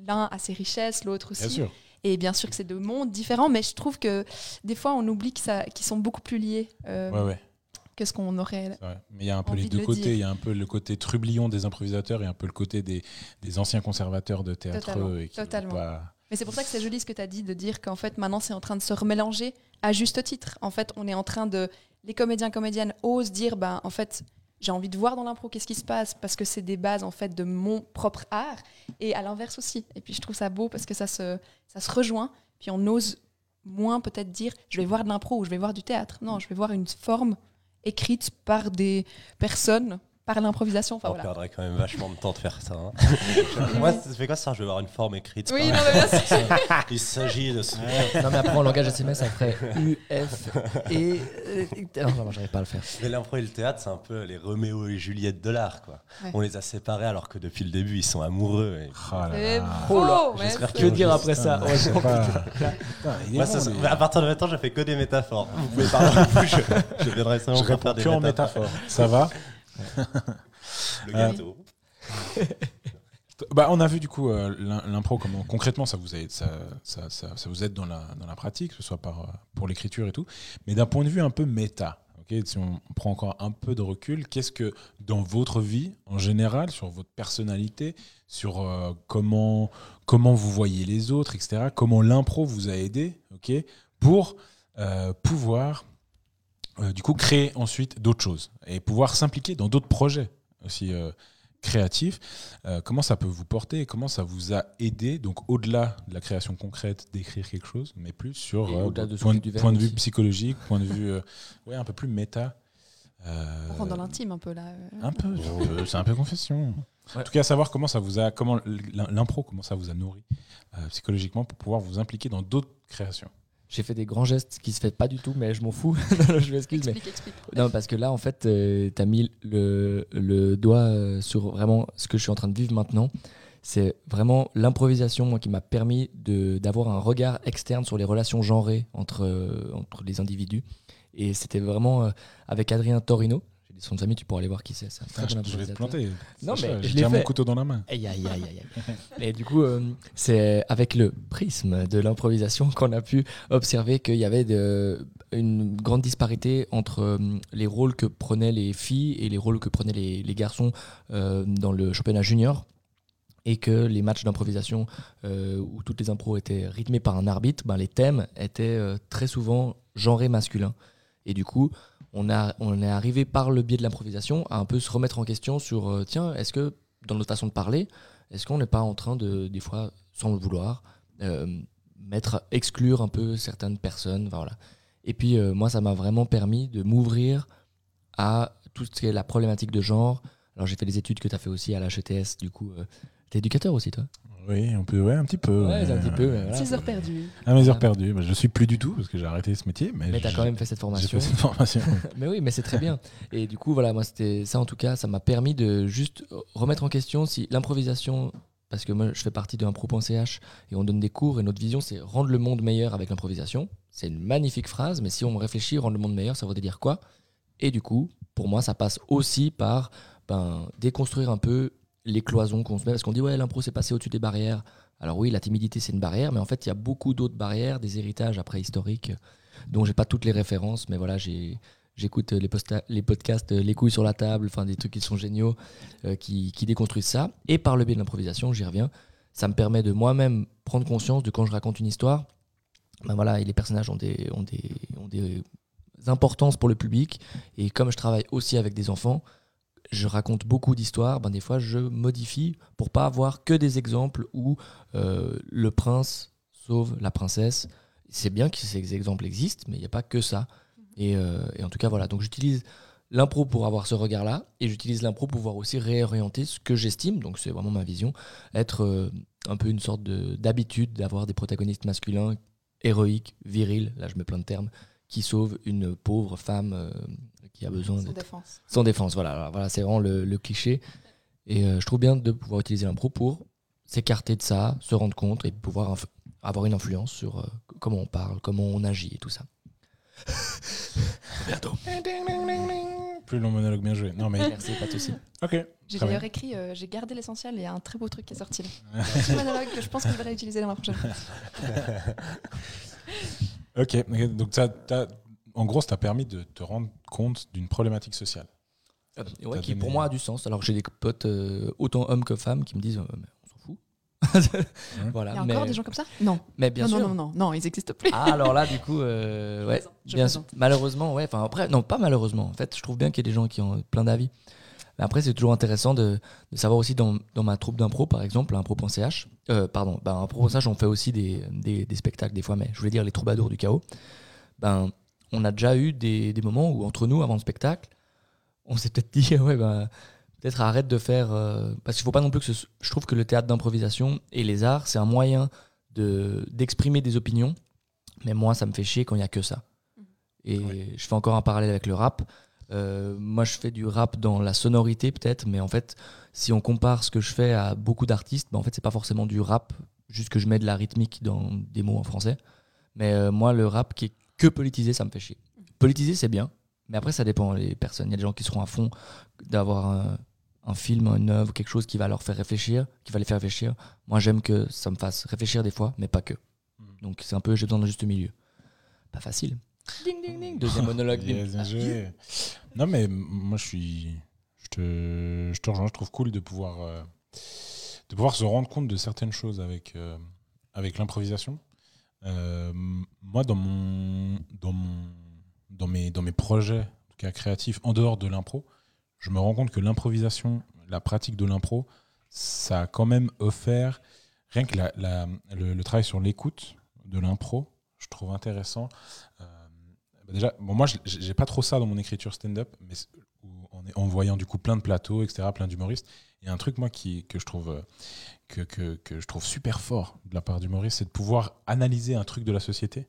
l'un a ses richesses, l'autre aussi. Bien sûr. Et bien sûr que c'est deux mondes différents, mais je trouve que des fois, on oublie qu'ils sont beaucoup plus liés euh, Ouais, ouais. que ce qu'on aurait. Mais il y a un peu les de deux côtés. Il y a un peu le côté trublion des improvisateurs et un peu le côté des, des anciens conservateurs de théâtre. Totalement, Et qui veulent totalement. pas- Mais c'est pour ça que c'est joli ce que tu as dit, de dire qu'en fait, maintenant, c'est en train de se remélanger à juste titre. En fait, on est en train de. Les comédiens, comédiennes osent dire, ben, en fait, j'ai envie de voir dans l'impro qu'est-ce qui se passe, parce que c'est des bases, en fait, de mon propre art. Et à l'inverse aussi. Et puis, je trouve ça beau parce que ça se, ça se rejoint. Puis, on ose moins peut-être dire, je vais voir de l'impro ou je vais voir du théâtre. Non, je vais voir une forme écrite par des personnes, par l'improvisation. Enfin, on voilà. perdrait quand même vachement de temps de faire ça. hein. Moi, ça fait quoi ça Je vais avoir une forme écrite. Oui, non, mais bien sûr. Il s'agit de ce. Non, mais après, en langage SMS, ça ferait U, F, et. euh, Non, non, j'arrive pas à le faire. Mais l'impro et le théâtre, c'est un peu les Roméo et Juliette de l'art. quoi. Ouais. On les a séparés alors que depuis le début, ils sont amoureux. et- Oh là C'est là. Oh là, beau, mais j'espère c'est- que- Que dire après ça Putain, je pas. Moi, bon, ça- à partir de maintenant, je fais que des métaphores. Vous pouvez parler plus, je, je viendrai Je seulement pour réponds faire des que en métaphores. métaphore. Ça va? Le Euh, gâteau. Bah, on a vu du coup euh, l'im- l'impro, concrètement ça vous aide, ça, vous aide dans la, pratique, que ce soit euh, pour l'écriture et tout. Mais d'un point de vue un peu méta, si on, prend encore un peu de recul, qu'est-ce que dans votre vie en général, sur votre personnalité, sur euh, comment, comment vous voyez les autres, etc., comment l'impro vous a aidé pour euh, pouvoir euh, du coup créer ensuite d'autres choses et pouvoir s'impliquer dans d'autres projets aussi euh, créatifs. Euh, comment ça peut vous porter et comment ça vous a aidé, donc au-delà de la création concrète d'écrire quelque chose, mais plus sur euh, de point, du de vue aussi. psychologique, point de vue euh, ouais, un peu plus méta. Euh, On rentre dans l'intime un peu là. euh. un peu, c'est un peu- confession. En tout cas, savoir comment ça vous a, comment l'im- l'impro, comment ça vous a nourri euh, psychologiquement pour pouvoir vous impliquer dans d'autres créations. J'ai fait des grands gestes qui se fait pas du tout, mais je m'en fous. je m'excuse, mais Explique, explique. Non, parce que là, en fait, tu as mis le, le doigt euh, sur vraiment ce que je suis en train de vivre maintenant. C'est vraiment l'improvisation, moi, qui m'a permis d'avoir un regard externe sur les relations genrées entre, euh, entre les individus. Et c'était vraiment euh, avec Adrien Torino. J'ai dit son famille, tu pourras aller voir qui c'est. c'est un très Ah, je, bon je vais te planter. Non, mais je l'ai déjà mon couteau dans la main. Aïe, aïe, aïe, aïe, aïe. Et du coup, euh, c'est avec le prisme de l'improvisation qu'on a pu observer qu'il y avait de- une grande disparité entre euh, les rôles que prenaient les filles et les rôles que prenaient les, les garçons euh, dans le championnat junior. Et que les matchs d'improvisation euh, où toutes les impros étaient rythmées par un arbitre, ben, les thèmes étaient euh, très souvent genrés masculins. Et du coup, on, a, on est arrivé par le biais de l'improvisation à un peu se remettre en question sur euh, tiens, est-ce que dans notre façon de parler, est-ce qu'on n'est pas en train de, des fois, sans le vouloir, euh, mettre, exclure un peu certaines personnes voilà. Et puis, euh, moi, ça m'a vraiment permis de m'ouvrir à tout ce qui est la problématique de genre. Alors, j'ai fait des études que tu as fait aussi à l'HETS, du coup. T'es éducateur aussi, toi? Oui, on peut, ouais, un petit peu. Ouais, un petit peu. mais voilà. 6 heures perdues. À mes heures perdues. Bah, je suis plus du tout parce que j'ai arrêté ce métier. Mais, Mais t'as quand même fait cette J'ai formation. fait cette formation. Mais oui, mais c'est très bien. Et du coup, voilà, moi, c'était ça en tout cas, ça m'a permis de juste remettre en question si l'improvisation, parce que moi, je fais partie de impro.ch et on donne des cours et notre vision, c'est rendre le monde meilleur avec l'improvisation. C'est une magnifique phrase, mais si on réfléchit, rendre le monde meilleur, ça veut dire quoi? Et du coup, pour moi, ça passe aussi par ben, déconstruire un peu les cloisons qu'on se met, parce qu'on dit, ouais, l'impro, c'est passé au-dessus des barrières. Alors oui, la timidité, c'est une barrière, mais en fait, il y a beaucoup d'autres barrières, des héritages après historiques, dont j'ai pas toutes les références, mais voilà, J'écoute les, podcasts euh, Les couilles sur la table, enfin des trucs qui sont géniaux, euh, qui, qui déconstruisent ça. Et par le biais de l'improvisation, j'y reviens, ça me permet de moi-même prendre conscience de quand je raconte une histoire, ben voilà, et les personnages ont des, ont, des, ont des importances pour le public. Et comme je travaille aussi avec des enfants, je raconte beaucoup d'histoires. Ben des fois, je modifie pour pas avoir que des exemples où euh, le prince sauve la princesse. C'est bien que ces exemples existent, mais il n'y a pas que ça. Et, euh, et en tout cas, voilà. Donc j'utilise l'impro pour avoir ce regard-là, et j'utilise l'impro pour pouvoir aussi réorienter ce que j'estime, donc c'est vraiment ma vision, être euh, un peu une sorte de- d'habitude d'avoir des protagonistes masculins héroïques, virils, là je mets plein de termes, qui sauvent une pauvre femme qui a besoin Sans défense. sans défense. Voilà, voilà c'est vraiment le, le cliché. Et euh, je trouve bien de pouvoir utiliser l'impro pour s'écarter de ça, se rendre compte et pouvoir avoir une influence sur euh, comment on parle, comment on agit et tout ça. Bientôt. Plus long monologue bien joué. Non, mais. Merci, pas de souci. Ok. J'ai d'ailleurs écrit, euh, j'ai gardé l'essentiel et il y a un très beau truc qui est sorti là. Un petit monologue que je pense que je vais réutiliser dans la prochaine fois. Ok, donc ça en gros, ça t'a permis de te rendre compte d'une problématique sociale. Ouais, T'as qui donné- pour moi a du sens. Alors que j'ai des potes, euh, autant hommes que femmes, qui me disent euh, mais on s'en fout. voilà, Il y a mais, encore des gens comme ça? Non. mais bien non, sûr. non, non, non, non, ils n'existent plus. Ah, alors là, du coup, euh, ouais, bien sûr. Malheureusement, ouais. Enfin, après, non, pas malheureusement. En fait, je trouve bien qu'il y ait des gens qui ont plein d'avis. Mais après, c'est toujours intéressant de, de savoir aussi dans, dans ma troupe d'impro, par exemple, impro.ch. Euh, pardon, ben, impro.ch, on fait aussi des, des, des spectacles des fois, mais je voulais dire les troubadours du chaos. Ben, on a déjà eu des, des moments où, entre nous, avant le spectacle, on s'est peut-être dit, ouais, ben, peut-être arrête de faire. euh, parce qu'il faut pas non plus que ce- je trouve que le théâtre d'improvisation et les arts, c'est un moyen de d'exprimer des opinions. Mais moi, ça me fait chier quand il n'y a que ça. Et Ouais. je fais encore un parallèle avec le rap. Euh, moi, je fais du rap dans la sonorité, peut-être, mais en fait, si on compare ce que je fais à beaucoup d'artistes, ben, en fait, c'est pas forcément du rap, juste que je mets de la rythmique dans des mots en français. Mais euh, moi, le rap qui est que politisé, ça me fait chier. Politisé, c'est bien, mais après, ça dépend des personnes. Il y a des gens qui seront à fond d'avoir un, un film, une œuvre, quelque chose qui va leur faire réfléchir, qui va les faire réfléchir. Moi, j'aime que ça me fasse réfléchir des fois, mais pas que. Mm. Donc, c'est un peu, j'ai besoin d'un juste milieu. Pas facile. Ding, ding, ding. Deuxième monologue. Non, mais moi, je suis. Je te, je te rejoins. Je trouve cool de pouvoir, euh, de pouvoir se rendre compte de certaines choses avec, euh, avec l'improvisation. Euh, moi, dans, mon, dans, mes, dans mes projets tout cas créatifs, en dehors de l'impro, je me rends compte que l'improvisation, la pratique de l'impro, ça a quand même offert, rien que le, travail sur l'écoute de l'impro, je trouve intéressant. Euh, déjà, bon, moi, j'ai pas trop ça dans mon écriture stand-up, mais en voyant du coup plein de plateaux, etc., plein d'humoristes. Il y a un truc, moi, qui, que, je trouve, euh, que, que, que je trouve super fort de la part d'humoristes, c'est de pouvoir analyser un truc de la société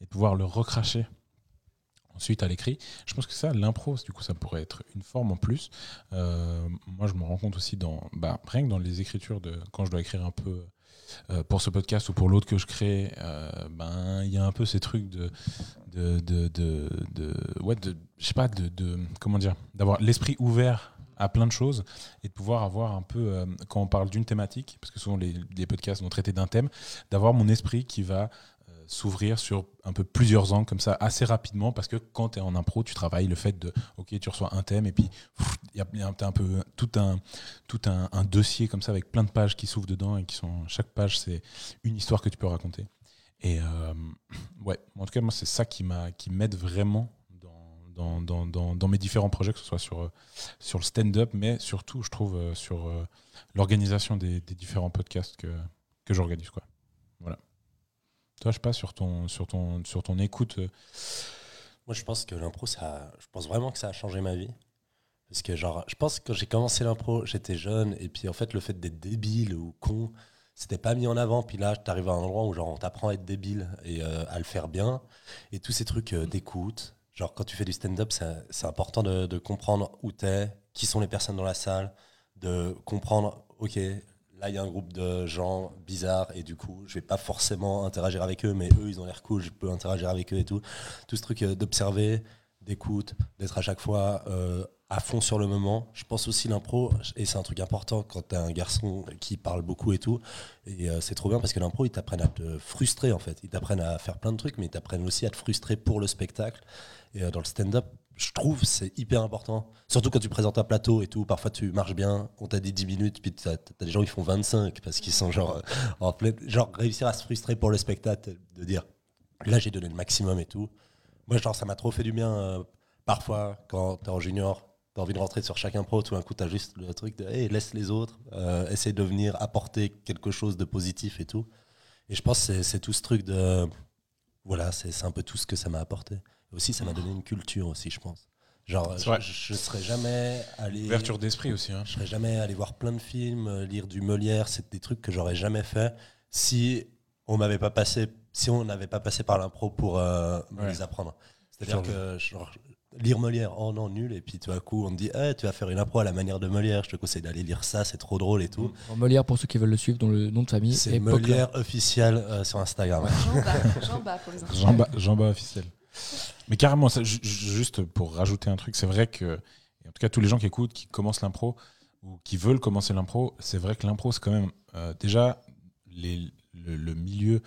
et de pouvoir le recracher ensuite à l'écrit. Je pense que ça, l'impro, du coup, ça pourrait être une forme en plus. Euh, moi, je me rends compte aussi dans, bah, rien que dans les écritures, de, quand je dois écrire un peu euh, pour ce podcast ou pour l'autre que je crée, ben, il y a un peu ces trucs de de, de, de, de- ouais, de, je sais pas, de, de comment dire, d'avoir l'esprit ouvert à plein de choses et de pouvoir avoir un peu, euh, quand on parle d'une thématique, parce que souvent les, les podcasts vont traiter d'un thème, d'avoir mon esprit qui va euh, s'ouvrir sur un peu plusieurs angles comme ça assez rapidement parce que quand tu es en impro tu travailles le fait de ok tu reçois un thème et puis il y y a un, peu tout un tout un, un dossier comme ça avec plein de pages qui s'ouvrent dedans et qui sont chaque page c'est une histoire que tu peux raconter. Et euh, ouais, en tout cas, moi, c'est ça qui m'a, qui m'aide vraiment dans, mes différents projets, que ce soit sur, euh, le stand-up, mais surtout, je trouve, euh, sur euh, l'organisation des, différents podcasts que, que j'organise. Quoi. Voilà. Toi, je sais pas, sur ton, sur ton, sur ton écoute. Moi, je pense que l'impro, ça, je pense vraiment que ça a changé ma vie. Parce que, genre, je pense que quand j'ai commencé l'impro, j'étais jeune, et puis en fait, le fait d'être débile ou con, c'était pas mis en avant. Puis là, t'arrives à un endroit où, genre, on t'apprend à être débile et à le faire bien. Et tous ces trucs d'écoute. Genre, quand tu fais du stand-up, c'est important de, comprendre où t'es, qui sont les personnes dans la salle, de comprendre, ok, là, il y a un groupe de gens bizarres, et du coup, je vais pas forcément interagir avec eux, mais eux, ils ont l'air cool, je peux interagir avec eux et tout. Tout ce truc euh, d'observer, d'écoute, d'être à chaque fois euh, à fond sur le moment. Je pense aussi l'impro, et c'est un truc important quand t'es un garçon qui parle beaucoup et tout. Et euh, c'est trop bien parce que l'impro, ils t'apprennent à te frustrer en fait. Ils t'apprennent à faire plein de trucs, mais ils t'apprennent aussi à te frustrer pour le spectacle. Et euh, dans le stand-up, je trouve c'est hyper important. Surtout quand tu présentes un plateau et tout. Parfois, tu marches bien, on t'a dit 10 minutes, puis t'as as des gens qui font 25 parce qu'ils sont genre en pleine. Genre réussir à se frustrer pour le spectacle, de dire là, j'ai donné le maximum et tout. Moi, genre, ça m'a trop fait du bien. euh, parfois, quand t'es en junior, t'as envie de rentrer sur chaque impro, tout d'un coup, t'as juste le truc de hey, laisse les autres, euh, essaye de venir apporter quelque chose de positif et tout. Et je pense que c'est- tout ce truc de. Voilà, c'est un peu tout ce que ça m'a apporté. Et aussi, ça m'a donné une culture aussi, je pense. Genre, je, je serais jamais allé. Ouverture d'esprit aussi. hein. Je serais jamais allé voir plein de films, euh, lire du Molière, c'est des trucs que j'aurais jamais fait si on m'avait pas passé, si on n'avait pas passé par l'impro pour euh, Ouais. les apprendre. C'est-à-dire que genre, lire Molière, oh non nul, et puis tout à coup on te dit, Eh, tu vas faire une impro à la manière de Molière, je te conseille d'aller lire ça, c'est trop drôle et tout. Alors, Molière, pour ceux qui veulent le suivre, dont le nom de famille C'est. Molière officiel euh, sur Instagram. Jean Bas, Jean Bas pour les enfants. Jean-Bas Jean-Bas officiel. Mais carrément, ça, juste pour rajouter un truc, c'est vrai que, en tout cas, tous les gens qui écoutent, qui commencent l'impro ou qui veulent commencer l'impro, c'est vrai que l'impro, c'est quand même euh, déjà les- le, le milieu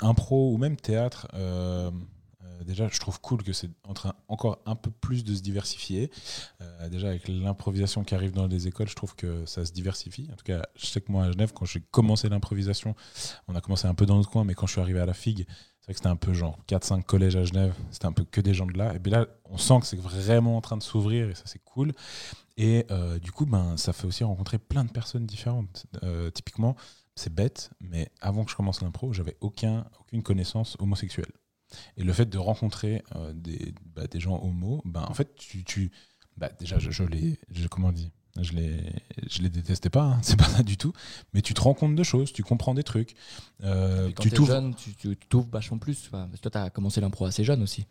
impro ou même théâtre. euh, euh, déjà, je trouve cool que c'est en train encore un peu plus de se diversifier. Euh, déjà, avec l'improvisation qui arrive dans les écoles, je trouve que ça se diversifie. En tout cas, je sais que moi, à Genève, quand j'ai commencé l'improvisation, on a commencé un peu dans notre coin, mais quand je suis arrivé à la FIG, c'est vrai que c'était un peu genre 4-5 collèges à Genève, c'était un peu que des gens de là. Et puis là, on sent que c'est vraiment en train de s'ouvrir et ça, c'est cool. Et du coup, ben, ça fait aussi rencontrer plein de personnes différentes. Typiquement, c'est bête, mais avant que je commence l'impro, j'avais aucun, aucune connaissance homosexuelle. Et le fait de rencontrer euh, des, bah, des gens homo, ben, en fait, tu. tu bah, déjà, je, je les. je- comment on dit? Je les, je les détestais pas, hein, c'est pas ça du tout. Mais tu te rends compte de choses, tu comprends des trucs. euh, quand tu t'ouvres. jeune, tu tu- tu t'ouvres vachement plus. Enfin, parce que toi, tu as commencé l'impro assez jeune aussi.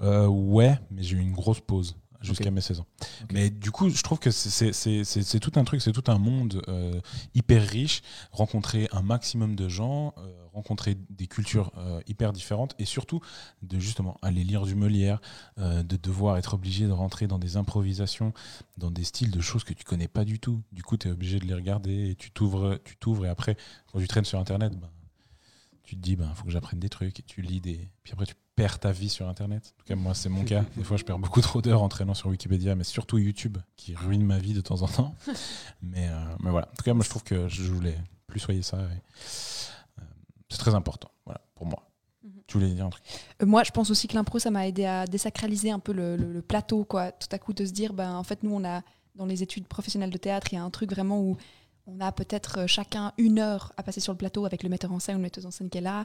Euh, ouais, mais j'ai eu une grosse pause jusqu'à mes 16 ans. Mais du coup, je trouve que c'est- tout un truc, c'est tout un monde euh, hyper riche. Rencontrer un maximum de gens, euh, rencontrer des cultures euh, hyper différentes et surtout de justement aller lire du Molière, de devoir être obligé de rentrer dans des improvisations, dans des styles de choses que tu connais pas du tout. Du coup, tu es obligé de les regarder et tu t'ouvres tu t'ouvres et après, quand tu traînes sur Internet, ben, tu te dis, ben, faut que j'apprenne des trucs et tu lis des. Puis après, tu perds ta vie sur Internet. En tout cas, moi, c'est mon cas. Des fois, je perds beaucoup trop d'heures en traînant sur Wikipédia, mais surtout YouTube, qui ruine ma vie de temps en temps. mais, euh, mais voilà. En tout cas, moi, je trouve que je voulais plus soyer ça. et, euh, c'est très important, voilà, pour moi. Mhm. Tu voulais dire un truc? Euh, Moi, je pense aussi que l'impro, ça m'a aidé à désacraliser un peu le, le- le plateau, quoi. Tout à coup, de se dire, ben, en fait, nous, on a, dans les études professionnelles de théâtre, il y a un truc vraiment où on a peut-être euh, chacun une heure à passer sur le plateau avec le metteur en scène ou la metteuse en scène qui est là.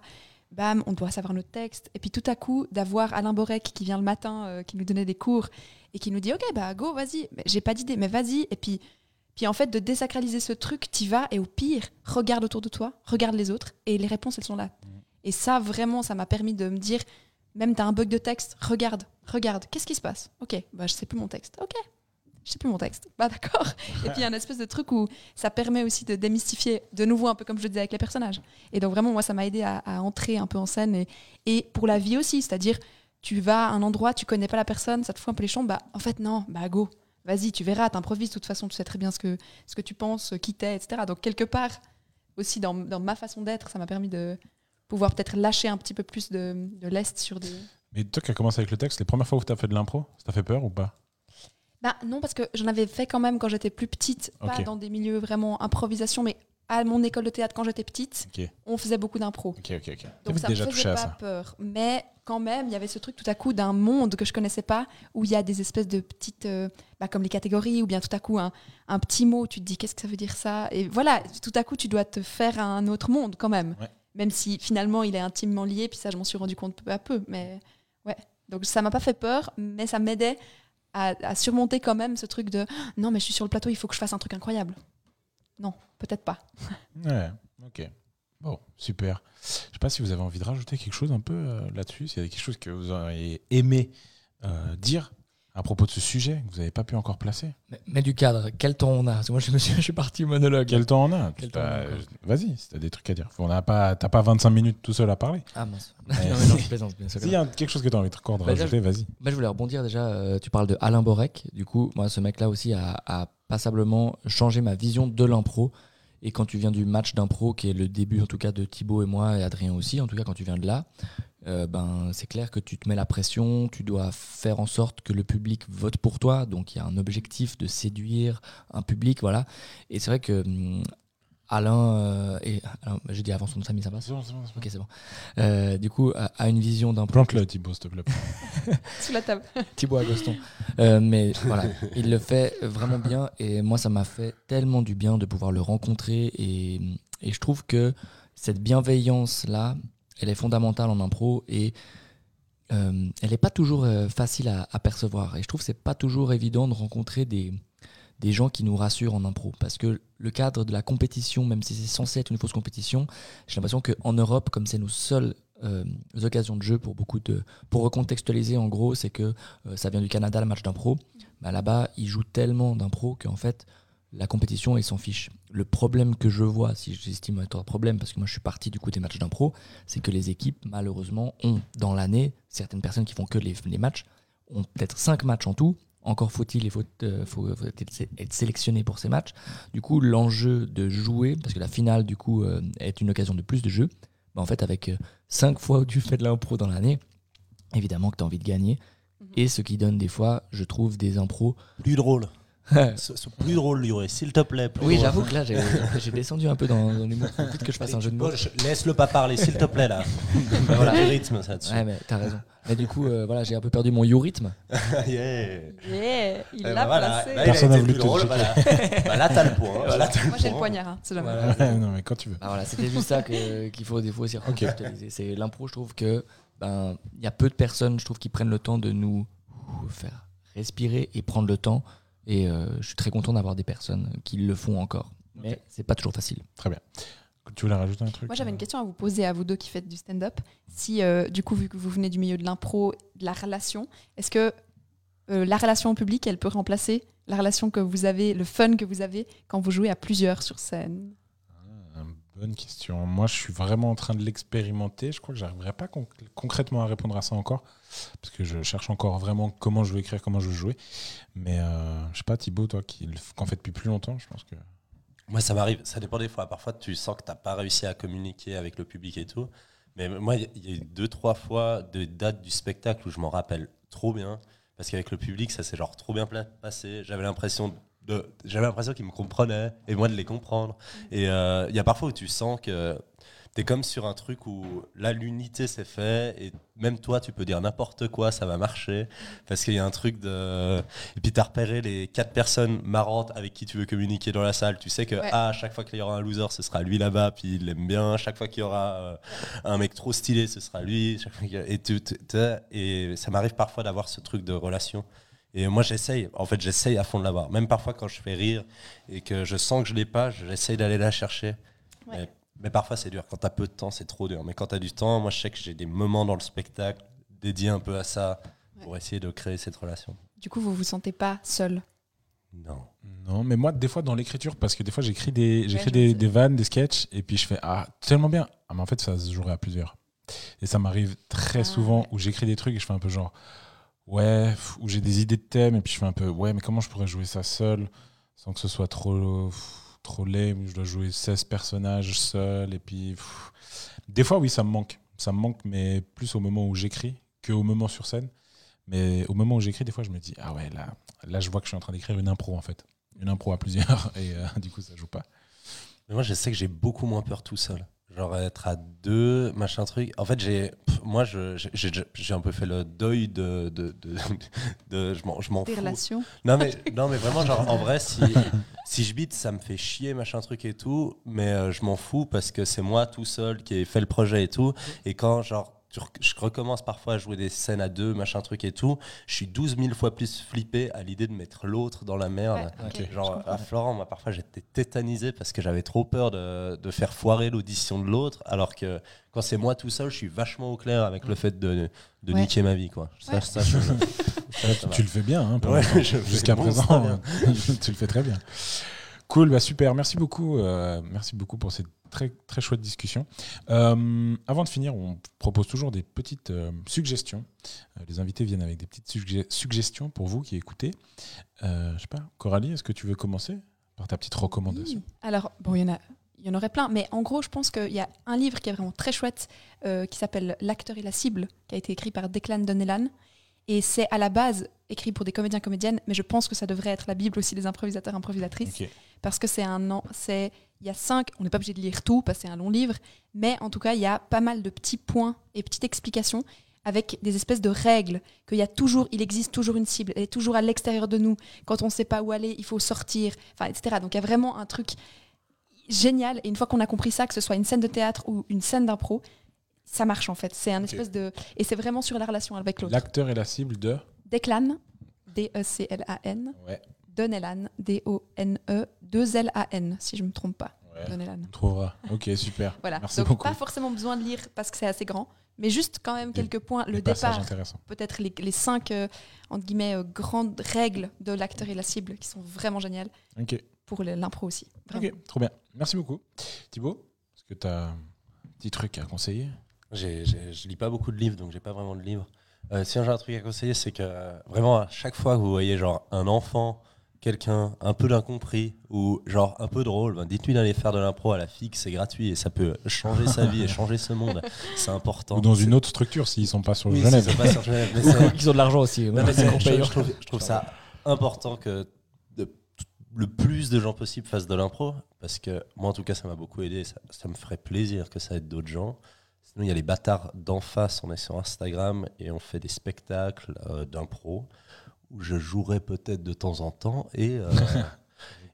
Bam, on doit savoir notre texte. Et puis tout à coup, d'avoir Alain Borek qui vient le matin, euh, qui nous donnait des cours et qui nous dit, OK, bah go, vas-y. J'ai pas d'idée, mais vas-y. Et puis, puis en fait, de désacraliser ce truc, t'y vas et au pire, regarde autour de toi, regarde les autres et les réponses, elles sont là. Et ça, vraiment, ça m'a permis de me dire, même t'as un bug de texte, regarde, regarde, qu'est-ce qui se passe? Ok, bah je sais plus mon texte. Ok, je sais plus mon texte. Bah d'accord. Et puis il y a un espèce de truc où ça permet aussi de démystifier, de nouveau un peu comme je le disais avec les personnages. Et donc vraiment, moi, ça m'a aidé à, entrer un peu en scène et, et pour la vie aussi, c'est-à-dire tu vas à un endroit, tu connais pas la personne, ça te fout un peu les chambres, bah en fait non, bah go. Vas-y, tu verras, t'improvises, de toute façon, tu sais très bien ce que, ce que tu penses, qui t'es, etc. Donc, quelque part, aussi dans, dans ma façon d'être, ça m'a permis de pouvoir peut-être lâcher un petit peu plus de, de lest sur des. Mais toi qui as commencé avec le texte, les premières fois où tu as fait de l'impro, ça t'a fait peur ou pas? Bah non, parce que j'en avais fait quand même quand j'étais plus petite, pas dans des milieux vraiment improvisation, mais à mon école de théâtre quand j'étais petite, on faisait beaucoup d'impro. ok, ok. ok. Donc ça déjà me faisait pas ça. peur. Mais quand même, il y avait ce truc tout à coup d'un monde que je connaissais pas, où il y a des espèces de petites, euh, bah, comme les catégories, ou bien tout à coup un, un petit mot, tu te dis qu'est-ce que ça veut dire ça? Et voilà, tout à coup tu dois te faire un autre monde quand même. Ouais. Même si finalement il est intimement lié, puis ça je m'en suis rendu compte peu à peu. Mais ouais, donc ça m'a pas fait peur, mais ça m'aidait à, surmonter quand même ce truc de non mais je suis sur le plateau, il faut que je fasse un truc incroyable. Non, peut-être pas. Ouais, ok. Bon, super. Je sais pas si vous avez envie de rajouter quelque chose un peu euh, là-dessus, s'il y a quelque chose que vous auriez aimé euh, dire à propos de ce sujet que vous n'avez pas pu encore placer. Mais, mais du cadre, quel temps on a? Parce que moi, je, me suis, je suis parti monologue. Quel temps on a? Bah, a Vas-y, si t'as des trucs à dire. On n'a pas, t'as pas 25 minutes tout seul à parler. Ah mince. Non, mais non, je plaisante, bien sûr. S'il y a quelque chose que tu as envie de encore de Bah, rajouter, vas-y. Bah, je voulais rebondir déjà. euh, tu parles de Alain Borek. Du coup, moi, ce mec-là aussi a, a passablement changé ma vision de l'impro. Et quand tu viens du match d'impro, qui est le début en tout cas de Thibaut et moi et Adrien aussi, en tout cas quand tu viens de là, euh, ben c'est clair que tu te mets la pression. Tu dois faire en sorte que le public vote pour toi. Donc il y a un objectif de séduire un public, voilà. Et c'est vrai que hum, Alain euh, et Alain, j'ai dit avant son nom de famille, ça passe. C'est bon, c'est bon, c'est bon. Ok, c'est bon. Euh, du coup, a, a une vision d'impro Plante-le, Thibaut, s'il te plaît. Sous la table. Thibaut Agoston. Euh, mais voilà, il le fait vraiment bien et moi, ça m'a fait tellement du bien de pouvoir le rencontrer et, et je trouve que cette bienveillance-là, elle est fondamentale en impro et euh, elle n'est pas toujours euh, facile à, percevoir. Et je trouve que c'est pas toujours évident de rencontrer des, des gens qui nous rassurent en impro. Parce que le cadre de la compétition, même si c'est censé être une fausse compétition, j'ai l'impression qu'en Europe, comme c'est nos seules euh, occasions de jeu pour beaucoup de. Pour recontextualiser, en gros, c'est que ça vient du Canada, le match d'impro. Bah, Là-bas, ils jouent tellement d'impro qu'en fait, la compétition, ils s'en fichent. Le problème que je vois, si j'estime être un problème, parce que moi je suis parti du coup des matchs d'impro, c'est que les équipes, malheureusement, ont dans l'année, certaines personnes qui font que les, les matchs, ont peut-être 5 matchs en tout. Encore faut-il il faut, euh, faut- faut être être sélectionné pour ces matchs. Du coup, l'enjeu de jouer, parce que la finale, du coup, euh, est une occasion de plus de jeu, bah, en fait, avec 5 fois où tu fais de l'impro dans l'année, évidemment que tu as envie de gagner. Mhm. Et ce qui donne des fois, je trouve, des impros. Plus drôle. Ce- ce plus drôle, Yuri, s'il te plaît. plus oui, drôle. j'avoue que là, j'ai j'ai descendu un peu dans, dans l'humour. Faut vite que je fasse un jeu de mots. Laisse-le pas parler, s'il te plaît, là. Bah, voilà. Du rythme, ça dessus. Ouais, mais t'as raison. Mais du coup, euh, voilà, j'ai un peu perdu mon you-rythme. Yeah. Yeah, il l'a ben placé. Personne n'a voulu plus te drôle, le voilà. Bah, là, t'as le point. T'as Moi j'ai le poignard, hein, c'est jamais. Voilà. non, mais quand tu veux. Bah voilà, c'était juste ça que- qu'il faut des fois aussi recontextualiser. C'est l'impro, je trouve que ben il y a peu de personnes, je trouve, qui prennent le temps de nous faire respirer et prendre le temps. Et euh, je suis très content d'avoir des personnes qui le font encore. Mais c'est pas toujours facile. Très bien. Tu voulais rajouter un truc Moi, j'avais une euh, question à vous poser à vous deux qui faites du stand-up. Si, euh, du coup, vu que vous venez du milieu de l'impro, de la relation, est-ce que euh, la relation au public, elle peut remplacer la relation que vous avez, le fun que vous avez quand vous jouez à plusieurs sur scène? Bonne question. Moi, je suis vraiment en train de l'expérimenter. Je crois que j'arriverai pas con- concrètement à répondre à ça encore, parce que je cherche encore vraiment comment je veux écrire, comment je veux jouer. Mais euh, je sais pas, Thibaut, toi qui qu'en fait depuis plus longtemps, je pense que. Moi, ça m'arrive. Ça dépend des fois. Parfois, tu sens que t'as pas réussi à communiquer avec le public et tout. Mais moi, il y a- eu deux, trois fois de dates du spectacle où je m'en rappelle trop bien. Parce qu'avec le public, ça s'est genre trop bien passé. J'avais l'impression j'avais l'impression qu'ils me comprenaient et moi de les comprendre. Et euh, il y a parfois où tu sens que t'es comme sur un truc où là, l'unité s'est fait et même toi, tu peux dire n'importe quoi, ça va marcher. Parce qu'il y a un truc de. Et puis, t'as repéré les quatre personnes marrantes avec qui tu veux communiquer dans la salle. Tu sais que Ouais. ah, à chaque fois qu'il y aura un loser, ce sera lui là-bas, puis il l'aime bien. Chaque fois qu'il y aura euh, un mec trop stylé, ce sera lui. Chaque fois qu'il y a- et, tu- tu- t'as- et ça m'arrive parfois d'avoir ce truc de relation. Et moi, j'essaye. En fait, j'essaye à fond de l'avoir. Même parfois, quand je fais rire et que je sens que je l'ai pas, j'essaye d'aller la chercher. Ouais. Mais, mais parfois, c'est dur. Quand t'as peu de temps, c'est trop dur. Mais quand t'as du temps, moi, je sais que j'ai des moments dans le spectacle dédiés un peu à ça pour essayer de créer cette relation. Du coup, vous vous sentez pas seul? Non. Non, mais moi, des fois, dans l'écriture, parce que des fois, j'écris des, j'écris des, vannes, des sketchs, et puis je fais Ah, tellement bien. Ah, mais en fait, ça se jouerait à plusieurs. Et ça m'arrive très Ah, souvent ouais. où j'écris des trucs et je fais un peu genre Ouais, où j'ai des idées de thèmes, et puis je fais un peu Ouais, mais comment je pourrais jouer ça seul sans que ce soit trop, pff, trop lame, où je dois jouer 16 personnages seul, et puis. Des fois, oui, ça me manque. Ça me manque, mais plus au moment où j'écris qu'au moment sur scène. Mais au moment où j'écris, des fois, je me dis Ah ouais, là, là, je vois que je suis en train d'écrire une impro, en fait une impro à plusieurs et euh, du coup ça joue pas. Mais moi, je sais que j'ai beaucoup moins peur tout seul. Genre être à deux, machin truc. En fait, j'ai, moi, je- j'ai un peu fait le deuil de. de, de, de- je m'en je m'en Des fous. relations. Non mais, non, mais vraiment, genre, en vrai, si, si je bite, ça me fait chier, machin truc et tout. Mais euh, je m'en fous parce que c'est moi tout seul qui ai fait le projet et tout. Et quand, genre, je recommence parfois à jouer des scènes à deux, machin truc et tout, je suis 12 000 fois plus flippé à l'idée de mettre l'autre dans la merde. Ouais, Genre à Florent, moi parfois j'étais tétanisé parce que j'avais trop peur de, de faire foirer l'audition de l'autre, alors que quand c'est moi tout seul, je suis vachement au clair avec le fait de, de Ouais. niquer ma vie. Quoi. Ça, Ouais. ça, je- ça, ça va. Tu le fais bien, hein, jusqu'à bon, présent. tu le fais très bien. Cool, bah super. Merci beaucoup. euh, merci beaucoup pour cette très très chouette discussion. Euh, avant de finir, on propose toujours des petites euh, suggestions. Les invités viennent avec des petites sugge- suggestions pour vous qui écoutez. Je sais pas, Coralie, est-ce que tu veux commencer par ta petite recommandation? Alors, bon, il y en a. Il y en aurait plein, mais en gros, je pense qu'il y a un livre qui est vraiment très chouette, euh, qui s'appelle L'acteur et la cible, qui a été écrit par Declan Donnellan. Et c'est à la base écrit pour des comédiens comédiennes, mais je pense que ça devrait être la Bible aussi des improvisateurs improvisatrices, Ok. Parce que c'est un an, c'est il y a cinq, on n'est pas obligé de lire tout parce que c'est un long livre, mais en tout cas il y a pas mal de petits points et petites explications avec des espèces de règles qu'il y a toujours, il existe toujours une cible, elle est toujours à l'extérieur de nous. Quand on ne sait pas où aller, il faut sortir, enfin etc. Donc il y a vraiment un truc génial. Et une fois qu'on a compris ça, que ce soit une scène de théâtre ou une scène d'impro, ça marche en fait. C'est un espèce de et c'est vraiment sur la relation avec l'autre. L'acteur et la cible de. Declan, D-E-C-L-A-N, Ouais. Donnellan, D-O-N-E, 2-L-A-N, si je ne me trompe pas. Ouais. Donnellan. On trouvera. Ok, super. Voilà. Merci Donc beaucoup. pas forcément besoin de lire parce que c'est assez grand, mais juste quand même Des- quelques points. Le départ, peut-être les, les cinq euh, entre guillemets euh, grandes règles de l'acteur et la cible qui sont vraiment géniales Ok. pour le- l'impro aussi. Vraiment. Ok, trop bien. Merci beaucoup. Thibaut, est-ce que tu as un petit truc à conseiller? J'ai- j'ai- je lis pas beaucoup de livres, donc j'ai pas vraiment de livres. Euh, si j'ai un truc à conseiller, c'est que vraiment à chaque fois que vous voyez genre un enfant, quelqu'un un peu d'incompris ou genre un peu drôle, ben, dites-lui d'aller faire de l'impro à la FIC, c'est gratuit et ça peut changer sa vie et changer ce monde. C'est important. Ou dans une autre structure s'ils sont pas sur Oui, Genève. c'est pas sur Genève, mais c'est- Ils ont de l'argent aussi. Non, mais je, je trouve, je trouve ça important que de- le plus de gens possible fassent de l'impro parce que moi en tout cas ça m'a beaucoup aidé ça, ça me ferait plaisir que ça aide d'autres gens sinon il y a les bâtards d'en face on est sur Instagram et on fait des spectacles euh, d'impro où je jouerai peut-être de temps en temps et euh,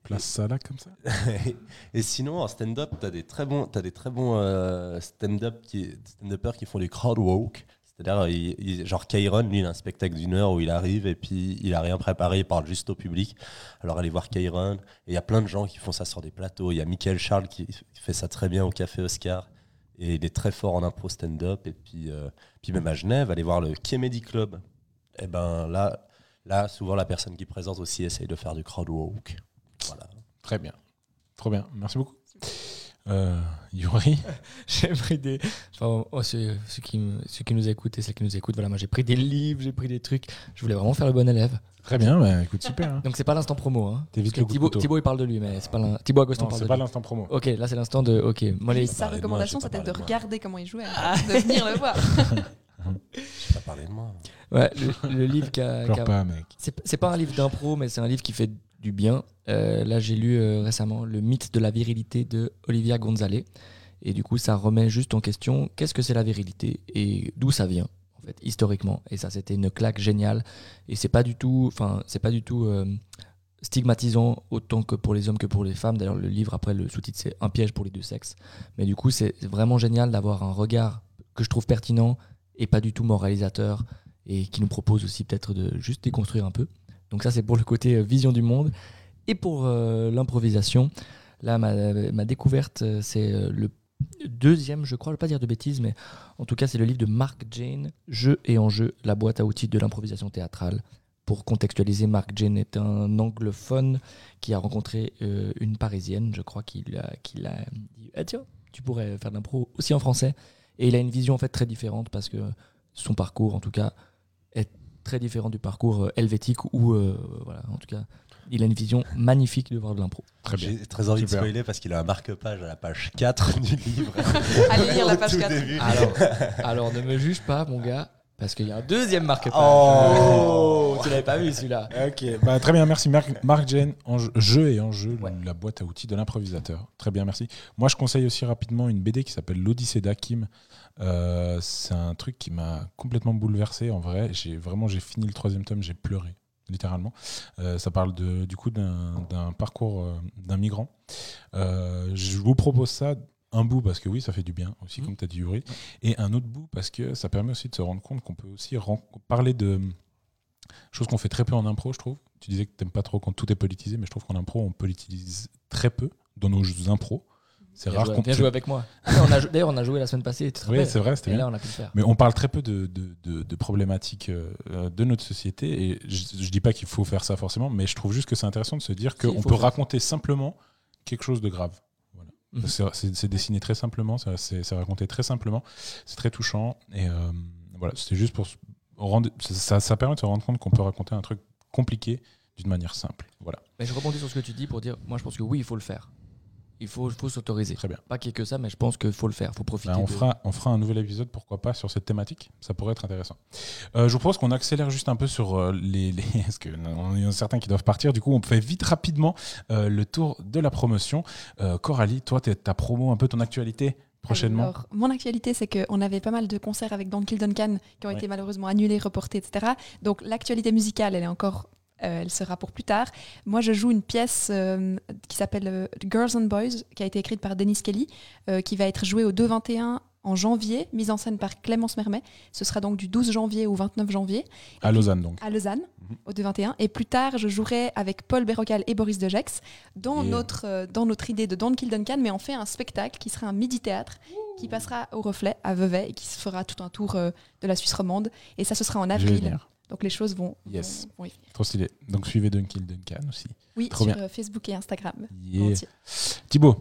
Place ça là comme ça. Et sinon en stand-up t'as des très bons t'as des très bons euh, stand-up qui stand-uppers qui font du crowd walk. C'est-à-dire genre Kairon lui il a un spectacle d'une heure où il arrive et puis il a rien préparé il parle juste au public. Alors allez voir Kairon. Et il y a plein de gens qui font ça sur des plateaux. Il y a Michael Charles qui, qui fait ça très bien au Café Oscar. Et il est très fort en impro stand-up. Et puis euh, puis même à Genève allez voir le Comedy Club. Et ben là là souvent la personne qui présente aussi essaye de faire du crowd walk voilà Très bien. Trop bien. Merci beaucoup. Euh, Yuri J'ai pris des. Enfin, oh, ceux, ceux qui, me- ceux qui nous écoutent et celles qui nous écoutent, voilà, moi j'ai pris des livres, j'ai pris des trucs. Je voulais vraiment faire le bon élève. Très bien, bah, écoute, super. hein. Donc c'est pas l'instant promo. Hein. Thibaut. Thibaut, il parle de lui, mais c'est pas l'in- Thibaut Agoston Non, parle c'est de pas lui. l'instant promo. Ok, là c'est l'instant de. Ok, moi les. Sa recommandation, pas c'était de de moi. regarder comment il jouait, de venir le voir. j'ai pas parlé de moi Ouais, le, le livre qui a. Pleure pas, mec. C'est c'est pas un livre d'impro, mais c'est un livre qui fait du bien. Euh, là, j'ai lu euh, récemment Le mythe de la virilité de Olivia Gonzalez. Et du coup, ça remet juste en question qu'est-ce que c'est la virilité et d'où ça vient, en fait, historiquement. Et ça, c'était une claque géniale. Et c'est pas du tout, enfin, c'est pas du tout euh, stigmatisant autant que pour les hommes que pour les femmes. D'ailleurs, le livre, après, le sous-titre, c'est Un piège pour les deux sexes. Mais du coup, c'est vraiment génial d'avoir un regard que je trouve pertinent et pas du tout moralisateur et qui nous propose aussi peut-être de juste déconstruire un peu. Donc ça, c'est pour le côté euh, vision du monde. Et pour euh, l'improvisation, là, ma, ma découverte, euh, c'est le deuxième, je crois, je ne vais pas dire de bêtises, mais en tout cas, c'est le livre de Mark Jane, Jeu et enjeu, la boîte à outils de l'improvisation théâtrale. Pour contextualiser, Mark Jane est un anglophone qui a rencontré une parisienne, je crois qu'il a, qu'il a dit ah, tiens, tu pourrais faire de l'impro aussi en français. Et il a une vision en fait très différente parce que son parcours, en tout cas, est très différent du parcours euh, helvétique où, euh, voilà, en tout cas, il a une vision magnifique de voir de l'impro. Très bien. J'ai très envie Super. de spoiler parce qu'il a un marque-page à la page 4 du livre. Allez lire la page tout 4. début. Alors, alors ne me juge pas, mon gars, parce qu'il y a un deuxième marque-page. Oh tu l'avais pas vu celui-là. Ok, bah, très bien, merci Marc, Marc Jane, en jeu, et en jeu, Ouais. la boîte à outils de l'improvisateur. Très bien, merci. Moi, je conseille aussi rapidement une BD qui s'appelle L'Odyssée d'Hakim. Euh, c'est un truc qui m'a complètement bouleversé en vrai. J'ai vraiment, j'ai fini le troisième tome, j'ai pleuré littéralement. Euh, ça parle de, du coup d'un parcours euh, d'un migrant. Je vous propose ça un bout parce que oui, ça fait du bien aussi, comme tu as dit Yuri, et un autre bout parce que ça permet aussi de se rendre compte qu'on peut aussi parler de choses qu'on fait très peu en impro, je trouve. Tu disais que tu n'aimes pas trop quand tout est politisé, mais je trouve qu'en impro, on politise très peu dans nos jeux impro. C'est rare qu'on. viens jouer avec moi. D'ailleurs, on a joué la semaine passée. tu te Oui, c'est vrai, c'était Et bien. là, on a pu le faire. Mais on parle très peu de, de- de- de problématiques euh, de notre société. Et je, je dis pas qu'il faut faire ça forcément, mais je trouve juste que c'est intéressant de se dire Si, qu'on peut raconter simplement quelque chose de grave. C'est- dessiné très simplement, c'est raconté très simplement, c'est très touchant. Et euh, voilà, c'était juste pour rendre, ça, ça permet de se rendre compte qu'on peut raconter un truc compliqué d'une manière simple. Voilà, Mais je rebondis sur ce que tu dis pour dire, moi je pense que oui, il faut le faire. Il faut, faut s'autoriser. très bien. Pas qu'il y ait que ça, mais je pense qu'il faut le faire. Il faut profiter. Ben, on, de- fera, on fera un nouvel épisode, pourquoi pas, sur cette thématique. Ça pourrait être intéressant. Euh, je vous propose qu'on accélère juste un peu sur euh, les. les parce qu'il y en a certains qui doivent partir. Du coup, on fait vite, rapidement euh, le tour de la promotion. Euh, Coralie, toi, t'es- ta promo, un peu ton actualité prochainement? Alors, mon actualité, c'est qu'on avait pas mal de concerts avec Don Kill Duncan qui ont Ouais. été malheureusement annulés, reportés, etc. Donc l'actualité musicale, elle est encore, euh, elle sera pour plus tard. Moi, je joue une pièce euh, qui s'appelle euh, Girls and Boys, qui a été écrite par Dennis Kelly, qui va être jouée au 2-21 en janvier, mise en scène par Clémence Mermet. Ce sera donc du 12 janvier au 29 janvier À Lausanne, donc. à Lausanne, Mhm. au 2-21. Et plus tard, je jouerai avec Paul Bérocal et Boris de Gex dans, Yeah. notre, dans notre idée de Don't Kill Duncan, mais on fait un spectacle qui sera un midi-théâtre qui passera au reflet à Vevey et qui se fera tout un tour de la Suisse romande. Et ça, ce sera en avril. Donc les choses vont, Yes. vont- vont y venir. Trop stylé. Donc suivez Dunkill Duncan aussi. Oui, Trop sur bien. euh, Facebook et Instagram. Yeah. Thibaut,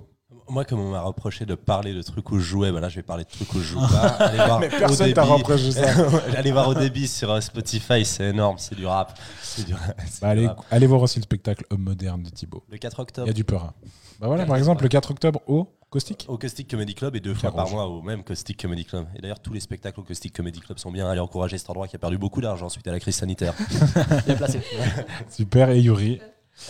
Moi, comme on m'a reproché de parler de trucs où je jouais, bah là, je vais parler de trucs où je joue pas. Allez voir Mais personne t'a reproché ça. Allez voir au débit sur euh, Spotify, c'est énorme, c'est du rap. C'est du, c'est Bah, du allez, rap. allez voir aussi le spectacle Homme moderne de Thibaut. Le 4 Il y octobre a du peur. Bah voilà, par exemple, le 4 octobre au Caustic. au Caustic Comedy Club et deux fois par mois au même Caustic Comedy Club. Et d'ailleurs, tous les spectacles au Caustic Comedy Club sont bien. Allez encourager cet endroit qui a perdu beaucoup d'argent suite à la crise sanitaire. Bien placé. Super. Et Yuri,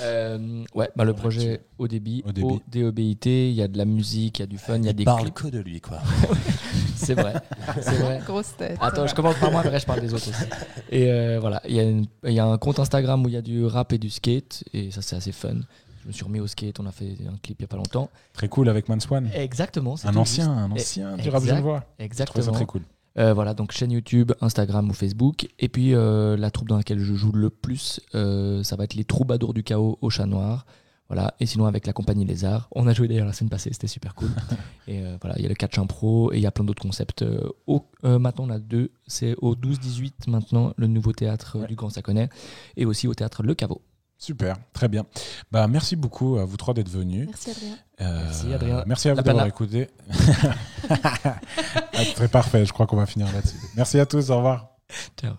Euh, ouais, bah, le projet au débit, Au débit. DEBIT, il y a de la musique, il y a du fun, il y a des parle clips. que de lui, quoi. C'est vrai. C'est vrai. Grosse tête. Attends, je commence par moi, après je parle des autres aussi. Et euh, voilà, il y, a une- il y a un compte Instagram où il y a du rap et du skate, et ça c'est assez fun. Je me suis remis au skate, on a fait un clip il n'y a pas longtemps. très cool avec Manswan. Exactement. c'est Un tout ancien, un ancien du rap genevois. Je ça Exactement. très cool. Euh, voilà, donc chaîne YouTube, Instagram ou Facebook. Et puis euh, la troupe dans laquelle je joue le plus, euh, ça va être les Troubadours du Chaos au Chat Noir. Voilà, et sinon avec la compagnie Arts. On a joué d'ailleurs la semaine passée, c'était super cool. et voilà, il y a le catch impro et il y a plein d'autres concepts. Au- maintenant, on a deux. C'est au 12-18 maintenant, le nouveau théâtre Ouais. du Grand Saconnet. Et aussi au théâtre Le Caveau. Super, très bien. Bah, merci beaucoup à vous trois d'être venus. Merci Adrien. Euh, Merci, Adrien. Merci à vous d'avoir écouté. Ah, très parfait, je crois qu'on va finir là-dessus. Merci à tous, au revoir. Ciao.